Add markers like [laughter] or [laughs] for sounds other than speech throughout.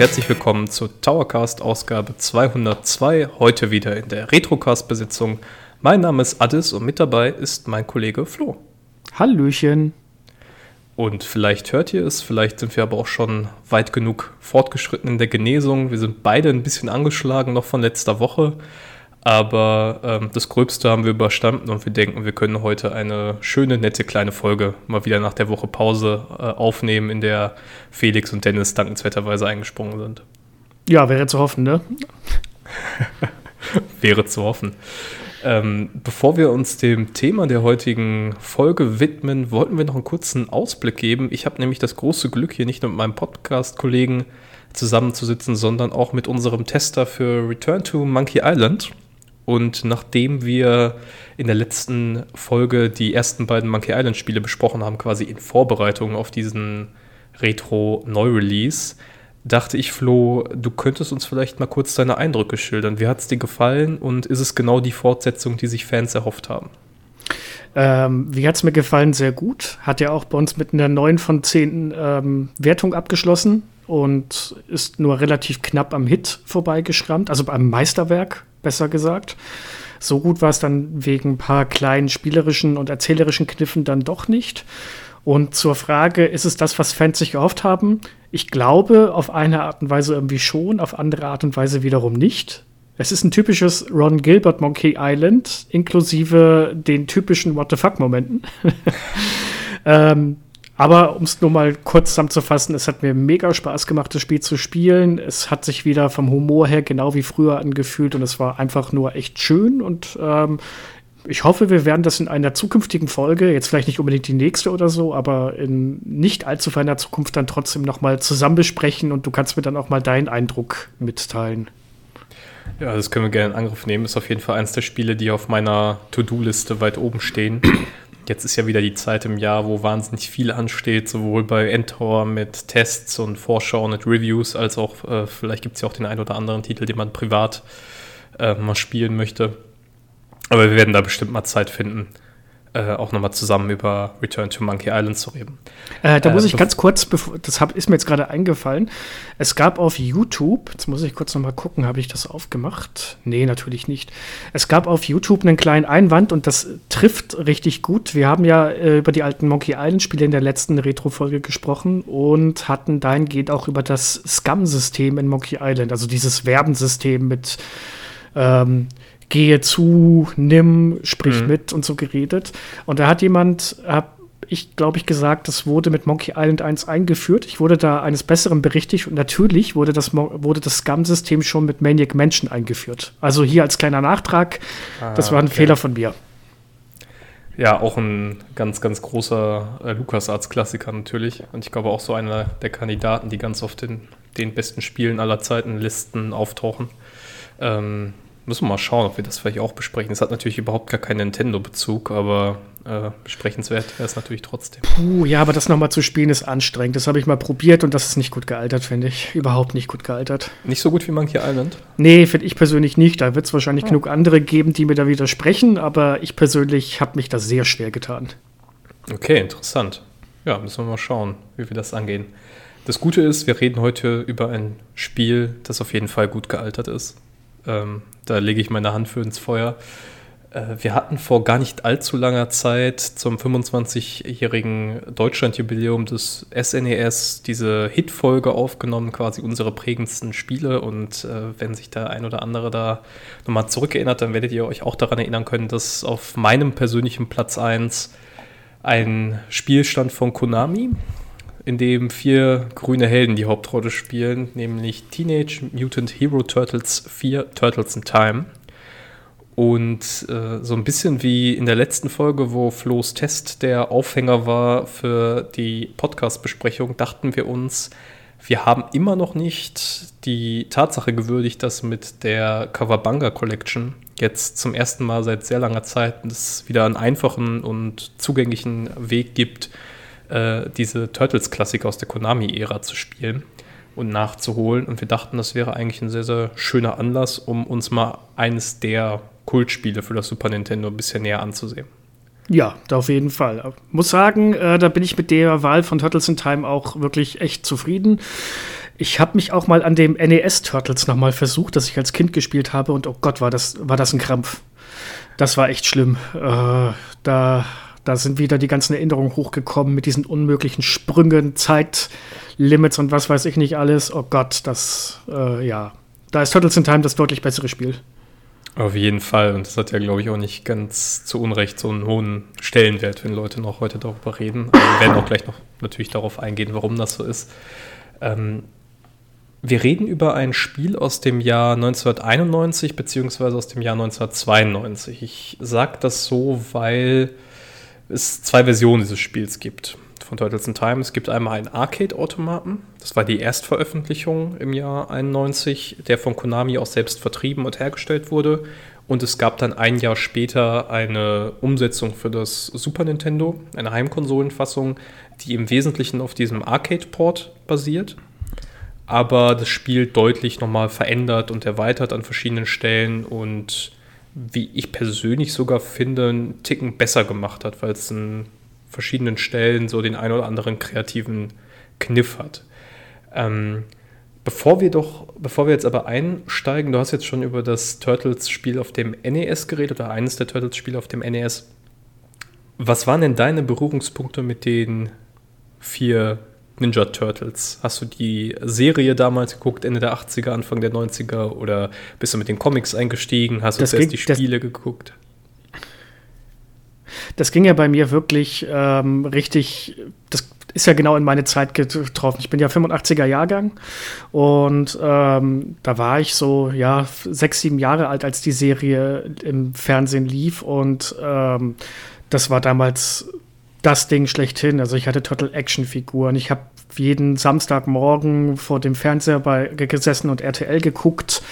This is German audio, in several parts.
Herzlich willkommen zur Towercast Ausgabe 202, heute wieder in der Retrocast Besitzung. Mein Name ist Addis und mit dabei ist mein Kollege Flo. Hallöchen. Und vielleicht hört ihr es, vielleicht sind wir aber auch schon weit genug fortgeschritten in der Genesung. Wir sind beide ein bisschen angeschlagen noch von letzter Woche. Aber ähm, das Gröbste haben wir überstanden und wir denken, wir können heute eine schöne, nette kleine Folge mal wieder nach der Woche Pause äh, aufnehmen, in der Felix und Dennis dankenswerterweise eingesprungen sind. Ja, wäre zu hoffen, ne? [laughs] wäre zu hoffen. Ähm, bevor wir uns dem Thema der heutigen Folge widmen, wollten wir noch einen kurzen Ausblick geben. Ich habe nämlich das große Glück, hier nicht nur mit meinem Podcast-Kollegen zusammenzusitzen, sondern auch mit unserem Tester für Return to Monkey Island. Und nachdem wir in der letzten Folge die ersten beiden Monkey Island Spiele besprochen haben, quasi in Vorbereitung auf diesen Retro-Neu-Release, dachte ich, Flo, du könntest uns vielleicht mal kurz deine Eindrücke schildern. Wie hat es dir gefallen und ist es genau die Fortsetzung, die sich Fans erhofft haben? Ähm, wie hat es mir gefallen? Sehr gut. Hat ja auch bei uns mit einer 9 von 10 ähm, Wertung abgeschlossen und ist nur relativ knapp am Hit vorbeigeschrammt, also am Meisterwerk besser gesagt. So gut war es dann wegen ein paar kleinen spielerischen und erzählerischen Kniffen dann doch nicht. Und zur Frage, ist es das, was Fans sich gehofft haben? Ich glaube, auf eine Art und Weise irgendwie schon, auf andere Art und Weise wiederum nicht. Es ist ein typisches Ron Gilbert Monkey Island, inklusive den typischen What the fuck-Momenten. [laughs] ähm, aber um es nur mal kurz zusammenzufassen, es hat mir mega Spaß gemacht, das Spiel zu spielen. Es hat sich wieder vom Humor her genau wie früher angefühlt und es war einfach nur echt schön. Und ähm, ich hoffe, wir werden das in einer zukünftigen Folge, jetzt vielleicht nicht unbedingt die nächste oder so, aber in nicht allzu ferner Zukunft dann trotzdem noch mal zusammen besprechen und du kannst mir dann auch mal deinen Eindruck mitteilen. Ja, das können wir gerne in Angriff nehmen. Ist auf jeden Fall eines der Spiele, die auf meiner To-Do-Liste weit oben stehen. Jetzt ist ja wieder die Zeit im Jahr, wo wahnsinnig viel ansteht, sowohl bei Endtower mit Tests und Vorschauen und Reviews, als auch äh, vielleicht gibt es ja auch den einen oder anderen Titel, den man privat äh, mal spielen möchte. Aber wir werden da bestimmt mal Zeit finden, äh, auch nochmal zusammen über Return to Monkey Island zu reden. Äh, da muss äh, ich ganz kurz, das hab, ist mir jetzt gerade eingefallen. Es gab auf YouTube, jetzt muss ich kurz nochmal gucken, habe ich das aufgemacht? Nee, natürlich nicht. Es gab auf YouTube einen kleinen Einwand und das trifft richtig gut. Wir haben ja äh, über die alten Monkey Island-Spiele in der letzten Retro-Folge gesprochen und hatten dahingehend auch über das Scum-System in Monkey Island, also dieses Werbensystem mit ähm, gehe zu, nimm, sprich mhm. mit und so geredet. Und da hat jemand, hab ich glaube ich gesagt, das wurde mit Monkey Island 1 eingeführt. Ich wurde da eines Besseren berichtigt und natürlich wurde das, wurde das Scum-System schon mit Maniac Mansion eingeführt. Also hier als kleiner Nachtrag, ah, das war ein okay. Fehler von mir. Ja, auch ein ganz, ganz großer äh, LucasArts-Klassiker natürlich. Und ich glaube auch so einer der Kandidaten, die ganz oft in den besten Spielen aller Zeiten Listen auftauchen. Ähm, Müssen wir mal schauen, ob wir das vielleicht auch besprechen. Es hat natürlich überhaupt gar keinen Nintendo-Bezug, aber äh, besprechenswert wäre es natürlich trotzdem. Puh, ja, aber das nochmal zu spielen ist anstrengend. Das habe ich mal probiert und das ist nicht gut gealtert, finde ich. Überhaupt nicht gut gealtert. Nicht so gut wie Monkey Island? Nee, finde ich persönlich nicht. Da wird es wahrscheinlich oh. genug andere geben, die mir da widersprechen, aber ich persönlich habe mich da sehr schwer getan. Okay, interessant. Ja, müssen wir mal schauen, wie wir das angehen. Das Gute ist, wir reden heute über ein Spiel, das auf jeden Fall gut gealtert ist. Ähm, da lege ich meine Hand für ins Feuer. Äh, wir hatten vor gar nicht allzu langer Zeit zum 25-jährigen Deutschlandjubiläum des SNES e diese Hitfolge aufgenommen, quasi unsere prägendsten Spiele. Und äh, wenn sich der ein oder andere da nochmal zurückerinnert, dann werdet ihr euch auch daran erinnern können, dass auf meinem persönlichen Platz 1 ein Spielstand von Konami, in dem vier grüne Helden die Hauptrolle spielen, nämlich Teenage Mutant Hero Turtles 4 Turtles in Time. Und äh, so ein bisschen wie in der letzten Folge, wo Flo's Test der Aufhänger war für die Podcast-Besprechung, dachten wir uns, wir haben immer noch nicht die Tatsache gewürdigt, dass mit der Kawabanga Collection jetzt zum ersten Mal seit sehr langer Zeit es wieder einen einfachen und zugänglichen Weg gibt, äh, diese Turtles-Klassiker aus der Konami-Ära zu spielen und nachzuholen. Und wir dachten, das wäre eigentlich ein sehr, sehr schöner Anlass, um uns mal eines der Kultspiele für das Super Nintendo ein bisschen näher anzusehen. Ja, auf jeden Fall. Muss sagen, äh, da bin ich mit der Wahl von Turtles in Time auch wirklich echt zufrieden. Ich habe mich auch mal an dem NES Turtles nochmal versucht, das ich als Kind gespielt habe und oh Gott, war das, war das ein Krampf. Das war echt schlimm. Äh, da, da sind wieder die ganzen Erinnerungen hochgekommen mit diesen unmöglichen Sprüngen, Zeitlimits und was weiß ich nicht alles. Oh Gott, das, äh, ja. Da ist Turtles in Time das deutlich bessere Spiel. Auf jeden Fall. Und das hat ja, glaube ich, auch nicht ganz zu Unrecht so einen hohen Stellenwert, wenn Leute noch heute darüber reden. Aber wir werden auch gleich noch natürlich darauf eingehen, warum das so ist. Ähm, wir reden über ein Spiel aus dem Jahr 1991 beziehungsweise aus dem Jahr 1992. Ich sage das so, weil es zwei Versionen dieses Spiels gibt von Turtles in Time. Es gibt einmal einen Arcade-Automaten. Das war die Erstveröffentlichung im Jahr 91, der von Konami auch selbst vertrieben und hergestellt wurde. Und es gab dann ein Jahr später eine Umsetzung für das Super Nintendo, eine Heimkonsolenfassung, die im Wesentlichen auf diesem Arcade-Port basiert aber das Spiel deutlich nochmal verändert und erweitert an verschiedenen Stellen und wie ich persönlich sogar finde, einen Ticken besser gemacht hat, weil es an verschiedenen Stellen so den ein oder anderen kreativen Kniff hat. Ähm, bevor wir doch, bevor wir jetzt aber einsteigen, du hast jetzt schon über das Turtles-Spiel auf dem NES geredet oder eines der Turtles-Spiele auf dem NES. Was waren denn deine Berührungspunkte mit den vier Ninja Turtles? Hast du die Serie damals geguckt, Ende der 80er, Anfang der 90er? Oder bist du mit den Comics eingestiegen? Hast du das zuerst die Spiele geguckt? Das ging ja bei mir wirklich ähm, richtig, das ist ja genau in meine Zeit getroffen. Ich bin ja 85er Jahrgang und ähm, da war ich so, ja, sechs, sieben Jahre alt, als die Serie im Fernsehen lief und ähm, das war damals das Ding schlechthin. Also ich hatte Total Action-Figuren. Ich habe jeden Samstagmorgen vor dem Fernseher bei, gesessen und RTL geguckt.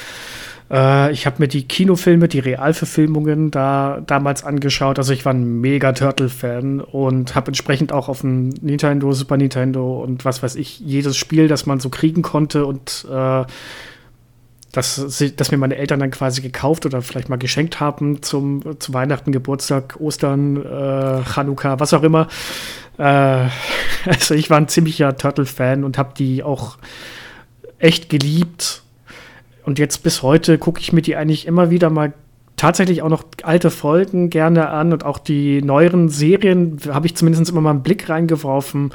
Äh, ich habe mir die Kinofilme, die Realverfilmungen da damals angeschaut. Also ich war ein mega Turtle-Fan und habe entsprechend auch auf dem Nintendo, Super Nintendo und was weiß ich, jedes Spiel, das man so kriegen konnte und äh, das, das mir meine Eltern dann quasi gekauft oder vielleicht mal geschenkt haben zum, zu Weihnachten, Geburtstag, Ostern, äh, Chanukka, was auch immer. Äh, [laughs] also ich war ein ziemlicher Turtle-Fan und habe die auch echt geliebt. Und jetzt bis heute gucke ich mir die eigentlich immer wieder mal tatsächlich auch noch alte Folgen gerne an und auch die neueren Serien habe ich zumindest immer mal einen Blick reingeworfen.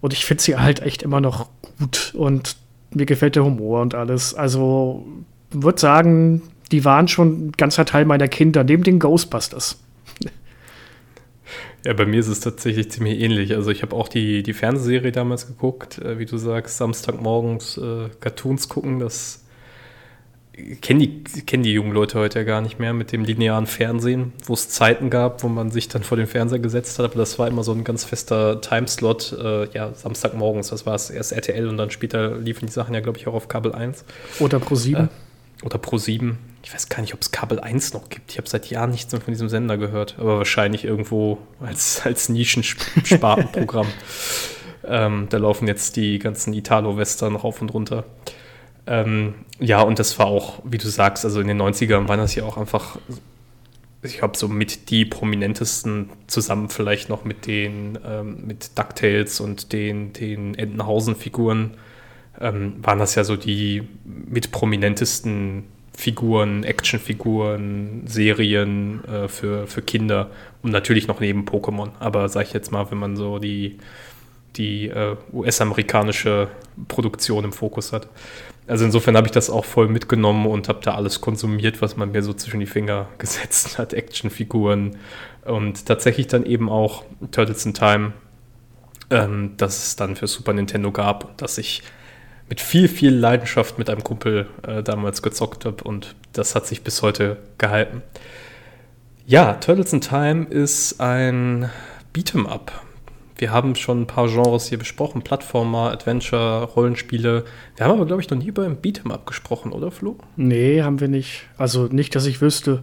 Und ich finde sie halt echt immer noch gut. Und mir gefällt der Humor und alles. Also würde sagen, die waren schon ein ganzer Teil meiner Kinder, neben den Ghostbusters. Ja, bei mir ist es tatsächlich ziemlich ähnlich. Also ich habe auch die, die Fernsehserie damals geguckt, äh, wie du sagst, Samstagmorgens äh, Cartoons gucken, das kennen die, kennen die jungen Leute heute ja gar nicht mehr mit dem linearen Fernsehen, wo es Zeiten gab, wo man sich dann vor den Fernseher gesetzt hat, aber das war immer so ein ganz fester Timeslot, äh, ja, Samstagmorgens, das war es erst RTL und dann später liefen die Sachen ja, glaube ich, auch auf Kabel 1. Oder Pro 7. Äh, oder Pro 7. Ich weiß gar nicht, ob es Kabel 1 noch gibt. Ich habe seit Jahren nichts mehr von diesem Sender gehört, aber wahrscheinlich irgendwo als, als Nischenspartenprogramm. [laughs] ähm, da laufen jetzt die ganzen Italo-Western rauf und runter. Ähm, ja, und das war auch, wie du sagst, also in den 90ern waren das ja auch einfach, ich glaube, so mit die prominentesten zusammen vielleicht noch mit den, ähm, mit DuckTales und den, den Entenhausen-Figuren, ähm, waren das ja so die mit prominentesten Figuren, Actionfiguren, Serien äh, für, für Kinder und natürlich noch neben Pokémon. Aber sag ich jetzt mal, wenn man so die, die äh, US-amerikanische Produktion im Fokus hat. Also insofern habe ich das auch voll mitgenommen und habe da alles konsumiert, was man mir so zwischen die Finger [laughs] gesetzt hat, Actionfiguren und tatsächlich dann eben auch Turtles in Time, ähm, das es dann für Super Nintendo gab und das ich mit viel, viel Leidenschaft mit einem Kumpel äh, damals gezockt habe und das hat sich bis heute gehalten. Ja, Turtles in Time ist ein Beat'em Up wir haben schon ein paar Genres hier besprochen: Plattformer, Adventure, Rollenspiele. Wir haben aber, glaube ich, noch nie über ein Beat'em Up gesprochen, oder Flo? Nee, haben wir nicht. Also nicht, dass ich wüsste.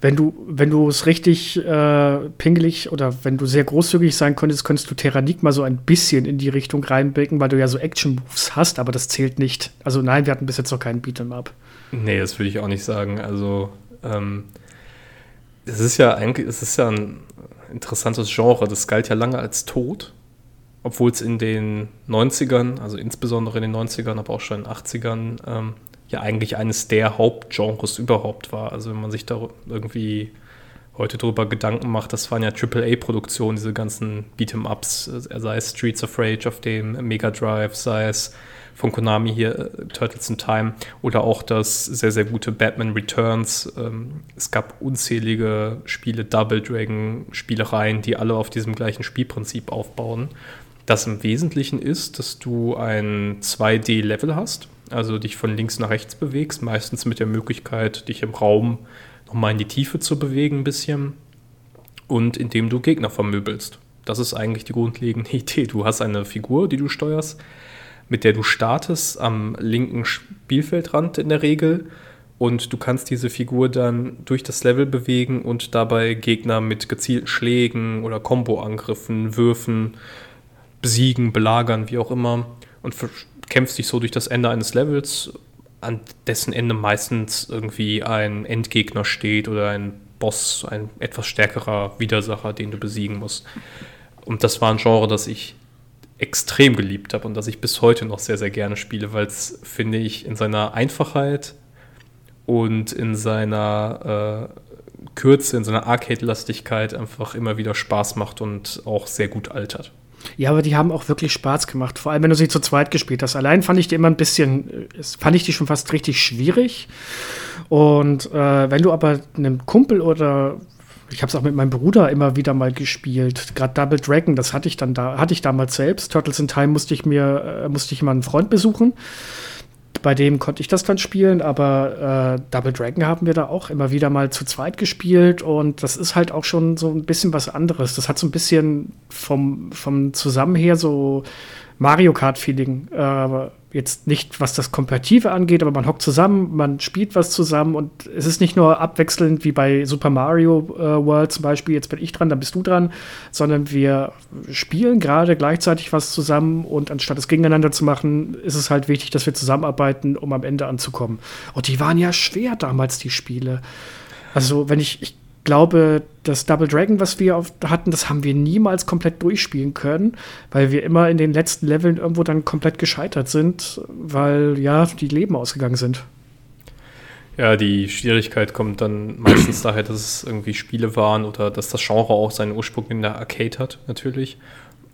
Wenn du, wenn du es richtig äh, pingelig oder wenn du sehr großzügig sein könntest, könntest du Terranik mal so ein bisschen in die Richtung reinblicken, weil du ja so Action-Moves hast, aber das zählt nicht. Also nein, wir hatten bis jetzt noch keinen Beat'em Up. Nee, das würde ich auch nicht sagen. Also, ähm, es ist ja eigentlich, es ist ja ein interessantes Genre. Das galt ja lange als tot. obwohl es in den 90ern, also insbesondere in den 90ern, aber auch schon in den 80ern, ähm, ja eigentlich eines der Hauptgenres überhaupt war. Also wenn man sich da irgendwie heute drüber Gedanken macht, das waren ja AAA-Produktionen, diese ganzen Beat'em-Ups, äh, sei es Streets of Rage auf dem Mega Drive, sei es von Konami hier äh, Turtles in Time oder auch das sehr, sehr gute Batman Returns. Ähm, es gab unzählige Spiele, Double Dragon, Spielereien, die alle auf diesem gleichen Spielprinzip aufbauen. Das im Wesentlichen ist, dass du ein 2D-Level hast, also dich von links nach rechts bewegst, meistens mit der Möglichkeit, dich im Raum nochmal in die Tiefe zu bewegen ein bisschen und indem du Gegner vermöbelst. Das ist eigentlich die grundlegende [laughs] Idee. Du hast eine Figur, die du steuerst, mit der du startest am linken Spielfeldrand in der Regel und du kannst diese Figur dann durch das Level bewegen und dabei Gegner mit gezielten Schlägen oder Komboangriffen, Würfen besiegen, belagern, wie auch immer und kämpfst dich so durch das Ende eines Levels an dessen Ende meistens irgendwie ein Endgegner steht oder ein Boss, ein etwas stärkerer Widersacher, den du besiegen musst. Und das war ein Genre, das ich extrem geliebt habe und das ich bis heute noch sehr, sehr gerne spiele, weil es, finde ich, in seiner Einfachheit und in seiner äh, Kürze, in seiner Arcade-Lastigkeit einfach immer wieder Spaß macht und auch sehr gut altert. Ja, aber die haben auch wirklich Spaß gemacht. Vor allem, wenn du sie zu zweit gespielt hast. Allein fand ich die immer ein bisschen, fand ich die schon fast richtig schwierig. Und äh, wenn du aber einem Kumpel oder ich habe es auch mit meinem Bruder immer wieder mal gespielt. Gerade Double Dragon, das hatte ich dann da, hatte ich damals selbst. Turtles in Time musste ich mir, äh, musste ich mal einen Freund besuchen bei dem konnte ich das dann spielen, aber äh, Double Dragon haben wir da auch immer wieder mal zu zweit gespielt und das ist halt auch schon so ein bisschen was anderes. Das hat so ein bisschen vom, vom Zusammen her so Mario Kart-Feeling. Äh, jetzt nicht, was das Komparative angeht, aber man hockt zusammen, man spielt was zusammen und es ist nicht nur abwechselnd wie bei Super Mario äh, World zum Beispiel, jetzt bin ich dran, dann bist du dran, sondern wir spielen gerade gleichzeitig was zusammen und anstatt es gegeneinander zu machen, ist es halt wichtig, dass wir zusammenarbeiten, um am Ende anzukommen. Und die waren ja schwer damals, die Spiele. Also, wenn ich, ich glaube, das Double Dragon, was wir hatten, das haben wir niemals komplett durchspielen können, weil wir immer in den letzten Leveln irgendwo dann komplett gescheitert sind, weil ja, die Leben ausgegangen sind. Ja, die Schwierigkeit kommt dann meistens [coughs] daher, dass es irgendwie Spiele waren oder dass das Genre auch seinen Ursprung in der Arcade hat, natürlich.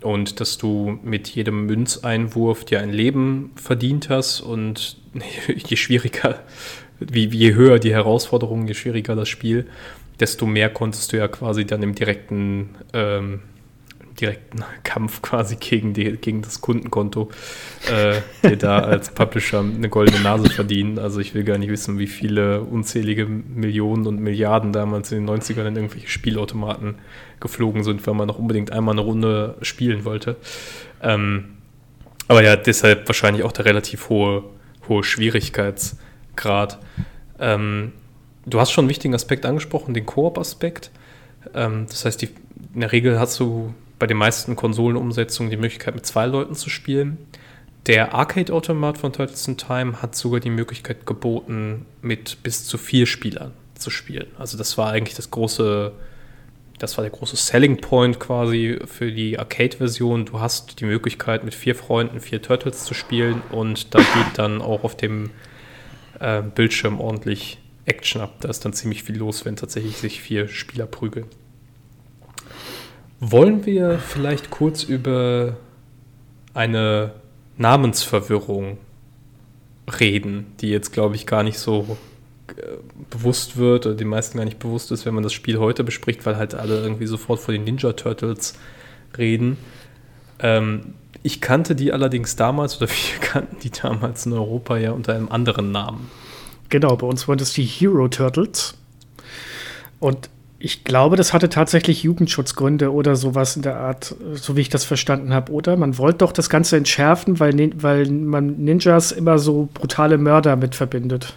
Und dass du mit jedem Münzeinwurf dir ein Leben verdient hast und [laughs] je schwieriger, wie, je höher die Herausforderung, je schwieriger das Spiel, desto mehr konntest du ja quasi dann im direkten, ähm, direkten Kampf [laughs] quasi gegen, die, gegen das Kundenkonto äh, dir da als Publisher eine goldene Nase verdienen. Also ich will gar nicht wissen, wie viele unzählige Millionen und Milliarden damals in den 90ern in irgendwelche Spielautomaten geflogen sind, weil man noch unbedingt einmal eine Runde spielen wollte. Ähm, aber ja, deshalb wahrscheinlich auch der relativ hohe, hohe Schwierigkeitsgrad. Ähm, du hast schon einen wichtigen Aspekt angesprochen, den Koop-Aspekt. Ähm, das heißt, die, in der Regel hast du bei den meisten Konsolenumsetzungen die Möglichkeit, mit zwei Leuten zu spielen. Der Arcade-Automat von Turtles in Time hat sogar die Möglichkeit geboten, mit bis zu vier Spielern zu spielen. Also das war eigentlich das große, das war der große Selling Point quasi für die Arcade-Version. Du hast die Möglichkeit, mit vier Freunden vier Turtles zu spielen und da geht dann auch auf dem äh, Bildschirm ordentlich Action ab. Da ist dann ziemlich viel los, wenn tatsächlich sich vier Spieler prügeln. Wollen wir vielleicht kurz über eine Namensverwirrung reden, die jetzt, glaube ich, gar nicht so äh, bewusst wird oder den meisten gar nicht bewusst ist, wenn man das Spiel heute bespricht, weil halt alle irgendwie sofort vor den Ninja Turtles reden. Ähm, ich kannte die allerdings damals, oder [laughs] wir kannten die damals in Europa ja unter einem anderen Namen. Genau, bei uns waren das die Hero Turtles. Und ich glaube, das hatte tatsächlich Jugendschutzgründe oder sowas in der Art, so wie ich das verstanden habe, oder? Man wollte doch das Ganze entschärfen, weil, weil man Ninjas immer so brutale Mörder mit verbindet.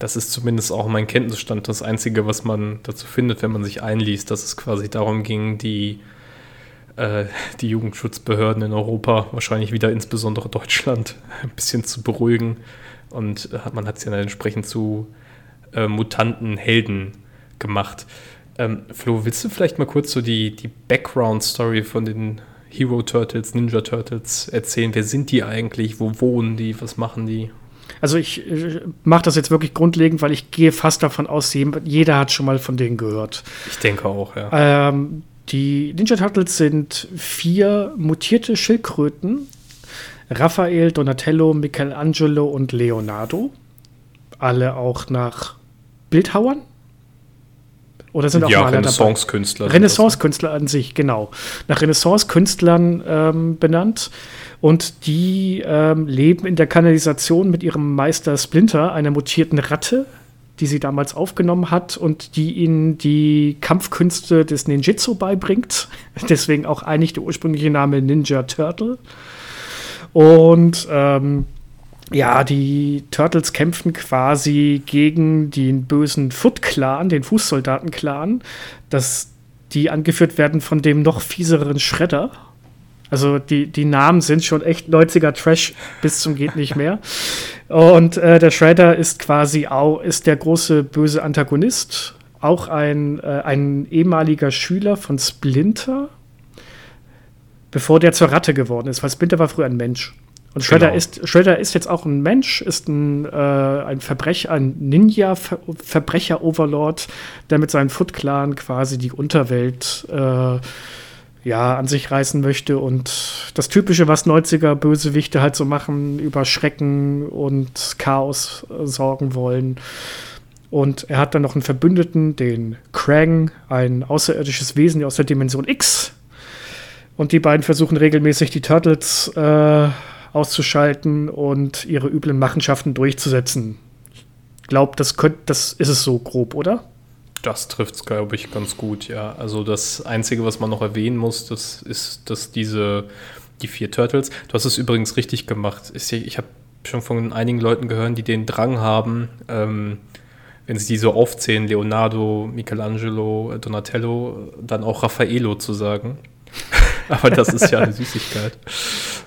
Das ist zumindest auch mein Kenntnisstand das Einzige, was man dazu findet, wenn man sich einliest, dass es quasi darum ging, die, äh, die Jugendschutzbehörden in Europa, wahrscheinlich wieder insbesondere Deutschland, [laughs] ein bisschen zu beruhigen und man hat es ja dann entsprechend zu äh, mutanten Helden gemacht. Ähm, Flo, willst du vielleicht mal kurz so die, die Background-Story von den Hero Turtles, Ninja Turtles erzählen. Wer sind die eigentlich? Wo wohnen die? Was machen die? Also ich äh, mache das jetzt wirklich grundlegend, weil ich gehe fast davon aus, jeder hat schon mal von denen gehört. Ich denke auch, ja. Ähm, die Ninja Turtles sind vier mutierte Schildkröten. Raphael, Donatello, Michelangelo und Leonardo. Alle auch nach Bildhauern. Oder sind auch ja, Renaissance-Künstler. Renaissance-Künstler an sich, genau. Nach Renaissance-Künstlern ähm, benannt. Und die ähm, leben in der Kanalisation mit ihrem Meister Splinter, einer mutierten Ratte, die sie damals aufgenommen hat und die ihnen die Kampfkünste des Ninjitsu beibringt. [laughs] Deswegen auch eigentlich der ursprüngliche Name Ninja Turtle. Und ähm, ja, die Turtles kämpfen quasi gegen den bösen Foot-Clan, den Fußsoldaten-Clan, dass die angeführt werden von dem noch fieseren Shredder. Also die, die Namen sind schon echt 90er Trash bis zum geht nicht mehr. Und äh, der Shredder ist quasi auch ist der große böse Antagonist, auch ein, äh, ein ehemaliger Schüler von Splinter, bevor der zur Ratte geworden ist, weil Splinter war früher ein Mensch. Und Shredder, genau. ist, Shredder ist jetzt auch ein Mensch, ist ein, äh, ein Verbrecher, ein Ninja-Verbrecher-Overlord, der mit seinem Foot-Clan quasi die Unterwelt äh, ja, an sich reißen möchte und das Typische, was 90er Bösewichte halt so machen, über Schrecken und Chaos äh, sorgen wollen. Und er hat dann noch einen Verbündeten, den Krang, ein außerirdisches Wesen aus der Dimension X. Und die beiden versuchen regelmäßig die Turtles äh, auszuschalten und ihre üblen Machenschaften durchzusetzen. Ich glaube, das, das ist es so grob, oder? Das trifft es, glaube ich, ganz gut, ja. Also das Einzige, was man noch erwähnen muss, das ist, dass diese, die vier Turtles, du hast es übrigens richtig gemacht. Ich habe schon von einigen Leuten gehört, die den Drang haben, ähm, wenn sie die so aufzählen, Leonardo, Michelangelo, Donatello, dann auch Raffaello zu sagen. Aber das ist ja eine Süßigkeit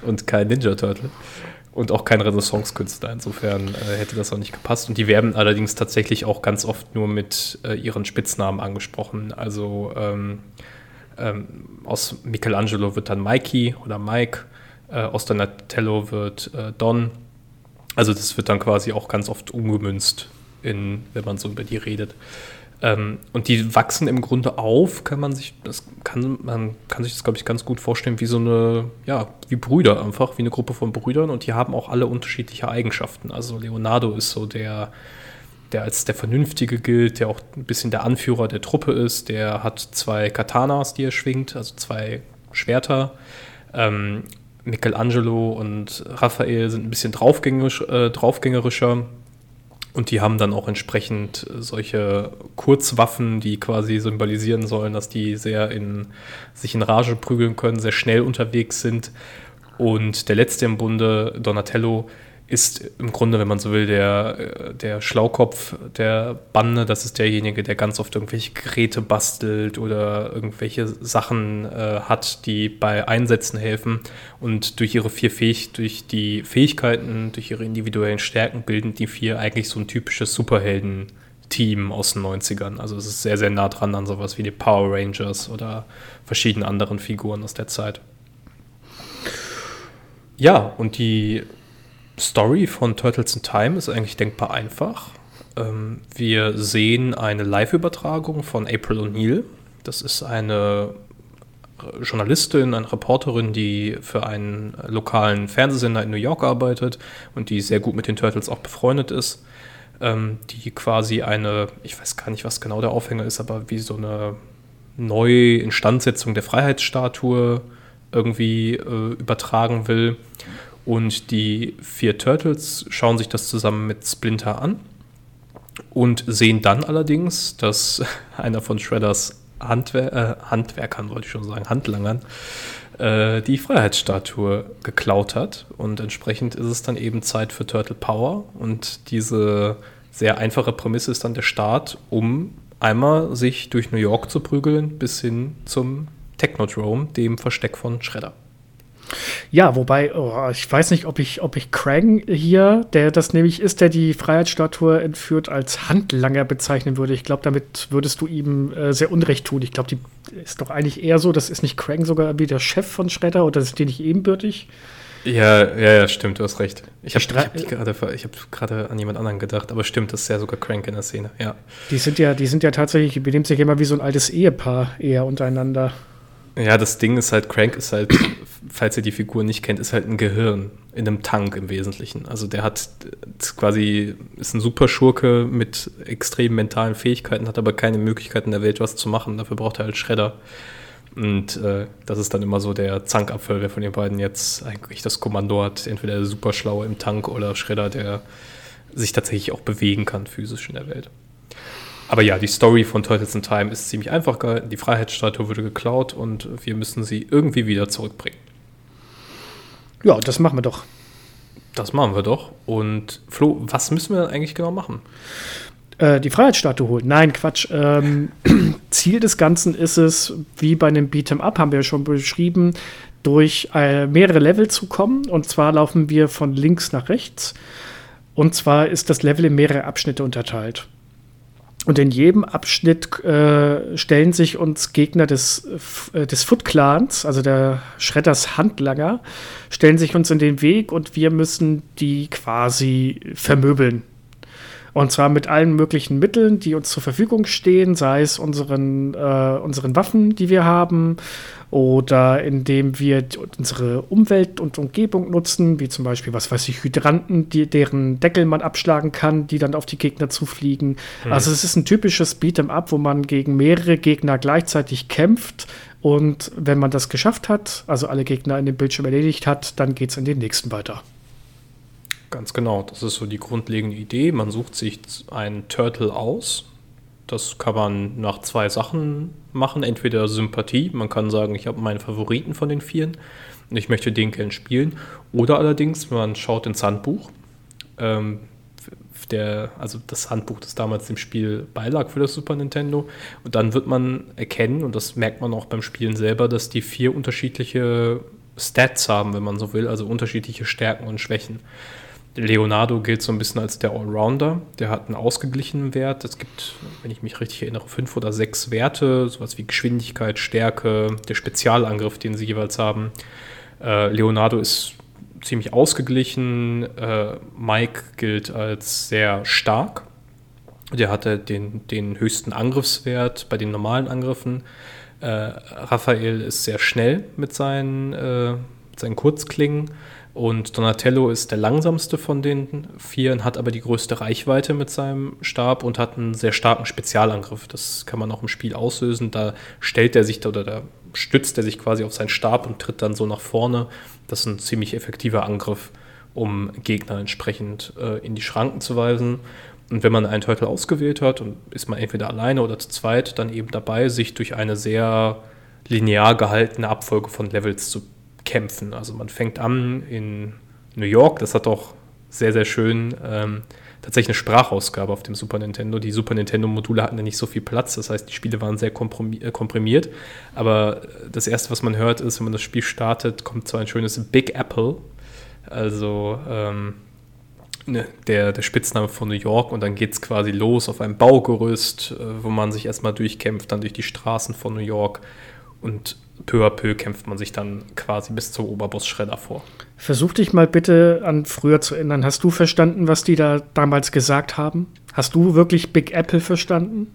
und kein Ninja Turtle und auch kein Renaissance-Künstler. Insofern äh, hätte das auch nicht gepasst. Und die werden allerdings tatsächlich auch ganz oft nur mit äh, ihren Spitznamen angesprochen. Also ähm, ähm, aus Michelangelo wird dann Mikey oder Mike, äh, aus Donatello wird äh, Don. Also das wird dann quasi auch ganz oft umgemünzt, in, wenn man so über die redet. Ähm, und die wachsen im Grunde auf, kann man sich, das kann, man kann sich das, glaube ich, ganz gut vorstellen, wie so eine, ja, wie Brüder einfach, wie eine Gruppe von Brüdern und die haben auch alle unterschiedliche Eigenschaften. Also Leonardo ist so der, der als der Vernünftige gilt, der auch ein bisschen der Anführer der Truppe ist, der hat zwei Katanas, die er schwingt, also zwei Schwerter. Ähm, Michelangelo und Raphael sind ein bisschen draufgängerisch, äh, draufgängerischer und die haben dann auch entsprechend solche Kurzwaffen, die quasi symbolisieren sollen, dass die sehr in, sich in Rage prügeln können, sehr schnell unterwegs sind. Und der letzte im Bunde, Donatello, ist im Grunde, wenn man so will, der, der Schlaukopf der Bande. Das ist derjenige, der ganz oft irgendwelche Geräte bastelt oder irgendwelche Sachen äh, hat, die bei Einsätzen helfen. Und durch ihre vier Fähig durch die Fähigkeiten, durch ihre individuellen Stärken bilden die vier eigentlich so ein typisches Superhelden-Team aus den 90ern. Also es ist sehr, sehr nah dran an sowas wie die Power Rangers oder verschiedene anderen Figuren aus der Zeit. Ja, und die Story von Turtles in Time ist eigentlich denkbar einfach. Ähm, wir sehen eine Live-Übertragung von April O'Neil. Das ist eine Journalistin, eine Reporterin, die für einen lokalen Fernsehsender in New York arbeitet und die sehr gut mit den Turtles auch befreundet ist. Ähm, die quasi eine, ich weiß gar nicht, was genau der Aufhänger ist, aber wie so eine neue Instandsetzung der Freiheitsstatue irgendwie äh, übertragen will. Und die vier Turtles schauen sich das zusammen mit Splinter an und sehen dann allerdings, dass [laughs] einer von Shredders Handwer äh, Handwerkern, wollte ich schon sagen, Handlangern, äh, die Freiheitsstatue geklaut hat. Und entsprechend ist es dann eben Zeit für Turtle Power. Und diese sehr einfache Prämisse ist dann der Start, um einmal sich durch New York zu prügeln, bis hin zum Technodrome, dem Versteck von Shredder. Ja, wobei, oh, ich weiß nicht, ob ich, ob ich Krang hier, der das nämlich ist, der die Freiheitsstatue entführt, als Handlanger bezeichnen würde. Ich glaube, damit würdest du ihm äh, sehr Unrecht tun. Ich glaube, die ist doch eigentlich eher so, das ist nicht Krang sogar wie der Chef von Shredder oder ist die nicht ebenbürtig? Ja, ja, ja, stimmt, du hast recht. Ich habe hab gerade hab an jemand anderen gedacht, aber stimmt, das ist ja sogar Crank in der Szene, ja. Die sind ja, die sind ja tatsächlich, die benehmen sich immer wie so ein altes Ehepaar eher untereinander. Ja, das Ding ist halt, Crank ist halt, falls ihr die Figur nicht kennt, ist halt ein Gehirn in einem Tank im Wesentlichen. Also der hat quasi, ist ein Superschurke mit extremen mentalen Fähigkeiten, hat aber keine Möglichkeit in der Welt was zu machen. Dafür braucht er halt Schredder. Und äh, das ist dann immer so der Zankapfel, wer von den beiden jetzt eigentlich das Kommando hat. Entweder der Superschlaue im Tank oder Schredder, der sich tatsächlich auch bewegen kann physisch in der Welt. Aber ja, die Story von Turtles in Time ist ziemlich einfach gehalten. Die Freiheitsstatue wurde geklaut und wir müssen sie irgendwie wieder zurückbringen. Ja, das machen wir doch. Das machen wir doch. Und Flo, was müssen wir eigentlich genau machen? Äh, die Freiheitsstatue holen. Nein, Quatsch. Ähm, [clears throat] Ziel des Ganzen ist es, wie bei einem Beat'em Up, haben wir ja schon beschrieben, durch äh, mehrere Level zu kommen. Und zwar laufen wir von links nach rechts. Und zwar ist das Level in mehrere Abschnitte unterteilt. Und in jedem Abschnitt äh, stellen sich uns Gegner des, äh, des Foot Clans, also der Schredders Handlanger, stellen sich uns in den Weg und wir müssen die quasi vermöbeln. Und zwar mit allen möglichen Mitteln, die uns zur Verfügung stehen, sei es unseren, äh, unseren Waffen, die wir haben, oder indem wir unsere Umwelt und Umgebung nutzen, wie zum Beispiel, was weiß ich, Hydranten, die, deren Deckel man abschlagen kann, die dann auf die Gegner zufliegen. Mhm. Also es ist ein typisches Beat'em Up, wo man gegen mehrere Gegner gleichzeitig kämpft und wenn man das geschafft hat, also alle Gegner in dem Bildschirm erledigt hat, dann geht es in den nächsten weiter. Ganz genau, das ist so die grundlegende Idee. Man sucht sich einen Turtle aus. Das kann man nach zwei Sachen machen. Entweder Sympathie, man kann sagen, ich habe meinen Favoriten von den Vieren und ich möchte den gerne spielen. Oder allerdings, man schaut ins Handbuch. Ähm, der, also das Handbuch, das damals dem Spiel beilag für das Super Nintendo. Und dann wird man erkennen, und das merkt man auch beim Spielen selber, dass die vier unterschiedliche Stats haben, wenn man so will, also unterschiedliche Stärken und Schwächen. Leonardo gilt so ein bisschen als der Allrounder. Der hat einen ausgeglichenen Wert. Es gibt, wenn ich mich richtig erinnere, fünf oder sechs Werte, sowas wie Geschwindigkeit, Stärke, der Spezialangriff, den sie jeweils haben. Äh, Leonardo ist ziemlich ausgeglichen. Äh, Mike gilt als sehr stark. Der hatte den, den höchsten Angriffswert bei den normalen Angriffen. Äh, Raphael ist sehr schnell mit seinen, äh, mit seinen Kurzklingen. Und Donatello ist der langsamste von den Vieren, hat aber die größte Reichweite mit seinem Stab und hat einen sehr starken Spezialangriff. Das kann man auch im Spiel auslösen. Da stellt er sich oder da stützt er sich quasi auf seinen Stab und tritt dann so nach vorne. Das ist ein ziemlich effektiver Angriff, um Gegner entsprechend äh, in die Schranken zu weisen. Und wenn man einen Turtle ausgewählt hat und ist man entweder alleine oder zu zweit, dann eben dabei, sich durch eine sehr linear gehaltene Abfolge von Levels zu kämpfen. Also man fängt an in New York, das hat auch sehr, sehr schön ähm, tatsächlich eine Sprachausgabe auf dem Super Nintendo. Die Super Nintendo-Module hatten ja nicht so viel Platz, das heißt, die Spiele waren sehr äh, komprimiert. Aber das Erste, was man hört, ist, wenn man das Spiel startet, kommt so ein schönes Big Apple, also ähm, ne, der, der Spitzname von New York. Und dann geht es quasi los auf einem Baugerüst, äh, wo man sich erstmal durchkämpft, dann durch die Straßen von New York. Und peu à peu kämpft man sich dann quasi bis zum Oberboss Schredder vor. Versuch dich mal bitte an früher zu erinnern. Hast du verstanden, was die da damals gesagt haben? Hast du wirklich Big Apple verstanden?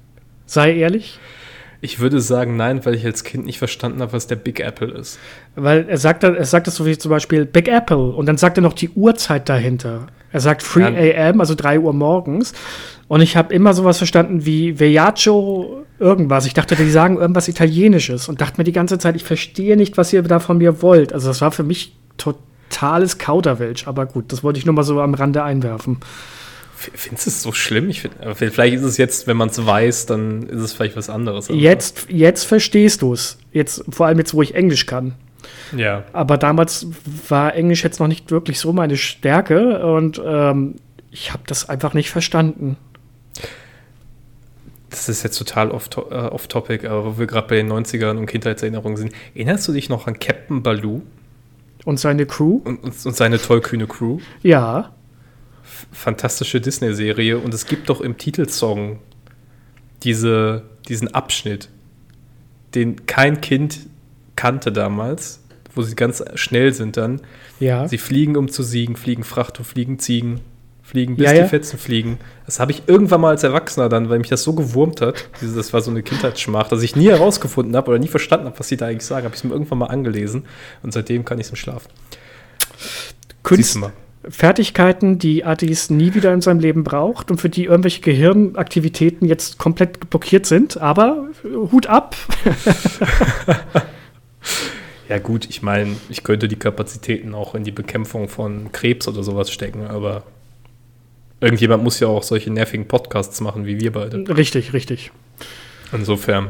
Sei ehrlich. Ich würde sagen, nein, weil ich als Kind nicht verstanden habe, was der Big Apple ist. Weil er sagt, er sagt das so wie zum Beispiel Big Apple und dann sagt er noch die Uhrzeit dahinter. Er sagt 3 a.m., also 3 Uhr morgens. Und ich habe immer sowas verstanden wie Viaggio irgendwas. Ich dachte, die sagen irgendwas Italienisches und dachte mir die ganze Zeit, ich verstehe nicht, was ihr da von mir wollt. Also das war für mich totales Kauderwelsch. Aber gut, das wollte ich nur mal so am Rande einwerfen. Findest du es so schlimm? Ich find, vielleicht ist es jetzt, wenn man es weiß, dann ist es vielleicht was anderes. Jetzt, jetzt verstehst du es. Jetzt, vor allem jetzt, wo ich Englisch kann. Ja. Aber damals war Englisch jetzt noch nicht wirklich so meine Stärke und ähm, ich habe das einfach nicht verstanden das ist jetzt total off-topic, off aber wo wir gerade bei den 90ern und Kindheitserinnerungen sind, erinnerst du dich noch an Captain Baloo? Und seine Crew. Und, und, und seine tollkühne Crew. Ja. Fantastische Disney-Serie. Und es gibt doch im Titelsong diese, diesen Abschnitt, den kein Kind kannte damals, wo sie ganz schnell sind dann. Ja. Sie fliegen, um zu siegen, fliegen Fracht und fliegen Ziegen, fliegen bis Ja, die ja. Fetzen fliegen. Das habe ich irgendwann mal als Erwachsener dann, weil mich das so gewurmt hat. Das war so eine Kindheitsschmach, dass ich nie herausgefunden habe oder nie verstanden habe, was sie da eigentlich sagen. Habe ich es mir irgendwann mal angelesen und seitdem kann ich es im Schlaf. Kunst. Fertigkeiten, die Adis nie wieder in seinem Leben braucht und für die irgendwelche Gehirnaktivitäten jetzt komplett blockiert sind. Aber äh, Hut ab. [laughs] Ja gut, ich meine, ich könnte die Kapazitäten auch in die Bekämpfung von Krebs oder sowas stecken, aber irgendjemand muss ja auch solche nervigen Podcasts machen wie wir beide. richtig, richtig. Insofern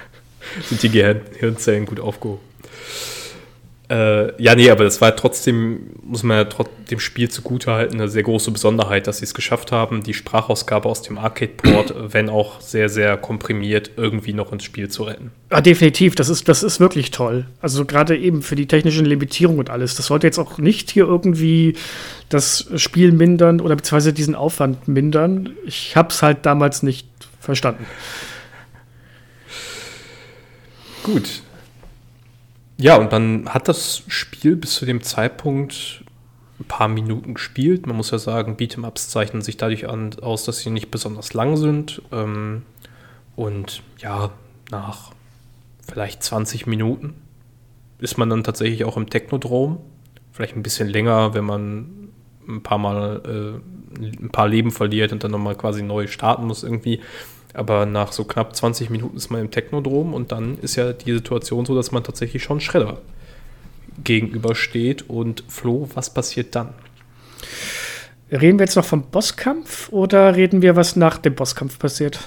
[laughs] sind die Gehirn Hirnzellen gut aufgehoben. Äh, ja, nee, aber das war trotzdem, muss man ja trotz dem Spiel zugutehalten, eine sehr große Besonderheit, dass sie es geschafft haben, die Sprachausgabe aus dem Arcade-Port, [clears throat] wenn auch sehr, sehr komprimiert, irgendwie noch ins Spiel zu retten. Ja, definitiv, das ist, das ist wirklich toll. Also gerade eben für die technischen Limitierungen und alles. Das sollte jetzt auch nicht hier irgendwie das Spiel mindern oder beziehungsweise diesen Aufwand mindern. Ich habe es halt damals nicht verstanden. Gut. Ja, und man hat das Spiel bis zu dem Zeitpunkt ein paar Minuten gespielt. Man muss ja sagen, Beat'em-Ups zeichnen sich dadurch an, aus, dass sie nicht besonders lang sind. Ähm, und ja, nach vielleicht 20 Minuten ist man dann tatsächlich auch im Technodrom. Vielleicht ein bisschen länger, wenn man ein paar Mal äh, ein paar Leben verliert und dann nochmal quasi neu starten muss irgendwie. Aber nach so knapp 20 Minuten ist man im Technodrom und dann ist ja die Situation so, dass man tatsächlich schon Schredder gegenübersteht. Und Flo, was passiert dann? Reden wir jetzt noch vom Bosskampf oder reden wir, was nach dem Bosskampf passiert?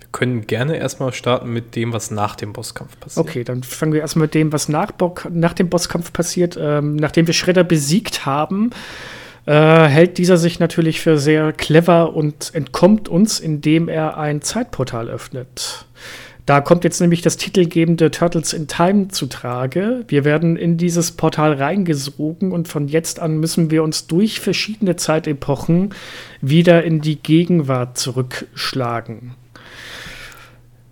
Wir können gerne erstmal starten mit dem, was nach dem Bosskampf passiert. Okay, dann fangen wir erstmal mit dem, was nach, Bock, nach dem Bosskampf passiert. Ähm, nachdem wir Shredder besiegt haben, äh, hält dieser sich natürlich für sehr clever und entkommt uns, indem er ein Zeitportal öffnet. Da kommt jetzt nämlich das titelgebende Turtles in Time zu Trage. Wir werden in dieses Portal reingesogen und von jetzt an müssen wir uns durch verschiedene Zeitepochen wieder in die Gegenwart zurückschlagen.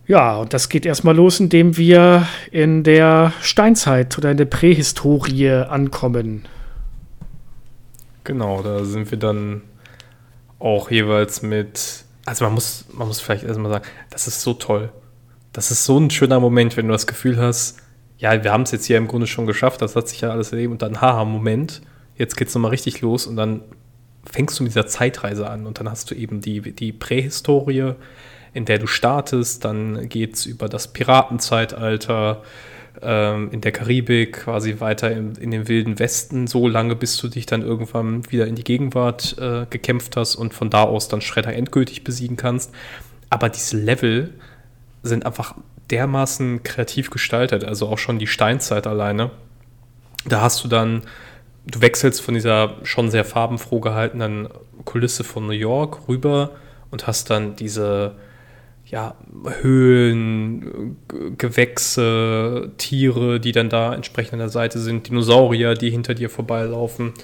Ja, und das geht erstmal los, indem wir in der Steinzeit oder in der Prähistorie ankommen. Genau, da sind wir dann auch jeweils mit. Also man muss, man muss vielleicht erstmal sagen, das ist so toll. Das ist so ein schöner Moment, wenn du das Gefühl hast, ja, wir haben es jetzt hier im Grunde schon geschafft, das hat sich ja alles erlebt und dann, haha, Moment, jetzt geht's nochmal richtig los und dann fängst du mit dieser Zeitreise an und dann hast du eben die, die Prähistorie, in der du startest, dann geht's über das Piratenzeitalter, ähm, in der Karibik, quasi weiter in, in den wilden Westen, so lange, bis du dich dann irgendwann wieder in die Gegenwart äh, gekämpft hast und von da aus dann Shredder endgültig besiegen kannst. Aber diese Level sind einfach dermaßen kreativ gestaltet, also auch schon die Steinzeit alleine. Da hast du dann, du wechselst von dieser schon sehr farbenfroh gehaltenen Kulisse von New York rüber und hast dann diese ja, Höhlen, Gewächse, Tiere, die dann da entsprechend an der Seite sind, Dinosaurier, die hinter dir vorbeilaufen.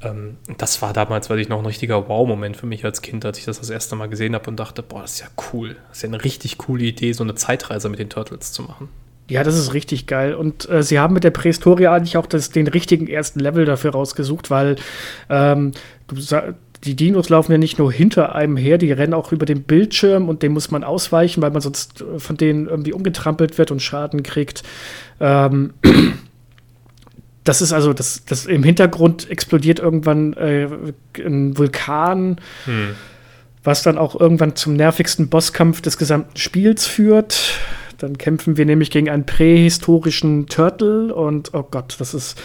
Ähm, das war damals, weil ich noch ein richtiger Wow-Moment für mich als Kind, als ich das das erste Mal gesehen habe und dachte, boah, das ist ja cool. Das ist ja eine richtig coole Idee, so eine Zeitreise mit den Turtles zu machen. Ja, das ist richtig geil. Und äh, sie haben mit der Prähistorie eigentlich auch das, den richtigen ersten Level dafür rausgesucht, weil ähm, du sa- die Dinos laufen ja nicht nur hinter einem her, die rennen auch über den Bildschirm und dem muss man ausweichen, weil man sonst äh, von denen irgendwie umgetrampelt wird und Schaden kriegt. Ähm, [clears throat] das ist also, das, das im Hintergrund explodiert irgendwann äh, ein Vulkan, was dann auch irgendwann zum nervigsten Bosskampf des gesamten Spiels führt. Dann kämpfen wir nämlich gegen einen prähistorischen Turtle und oh Gott, das ist.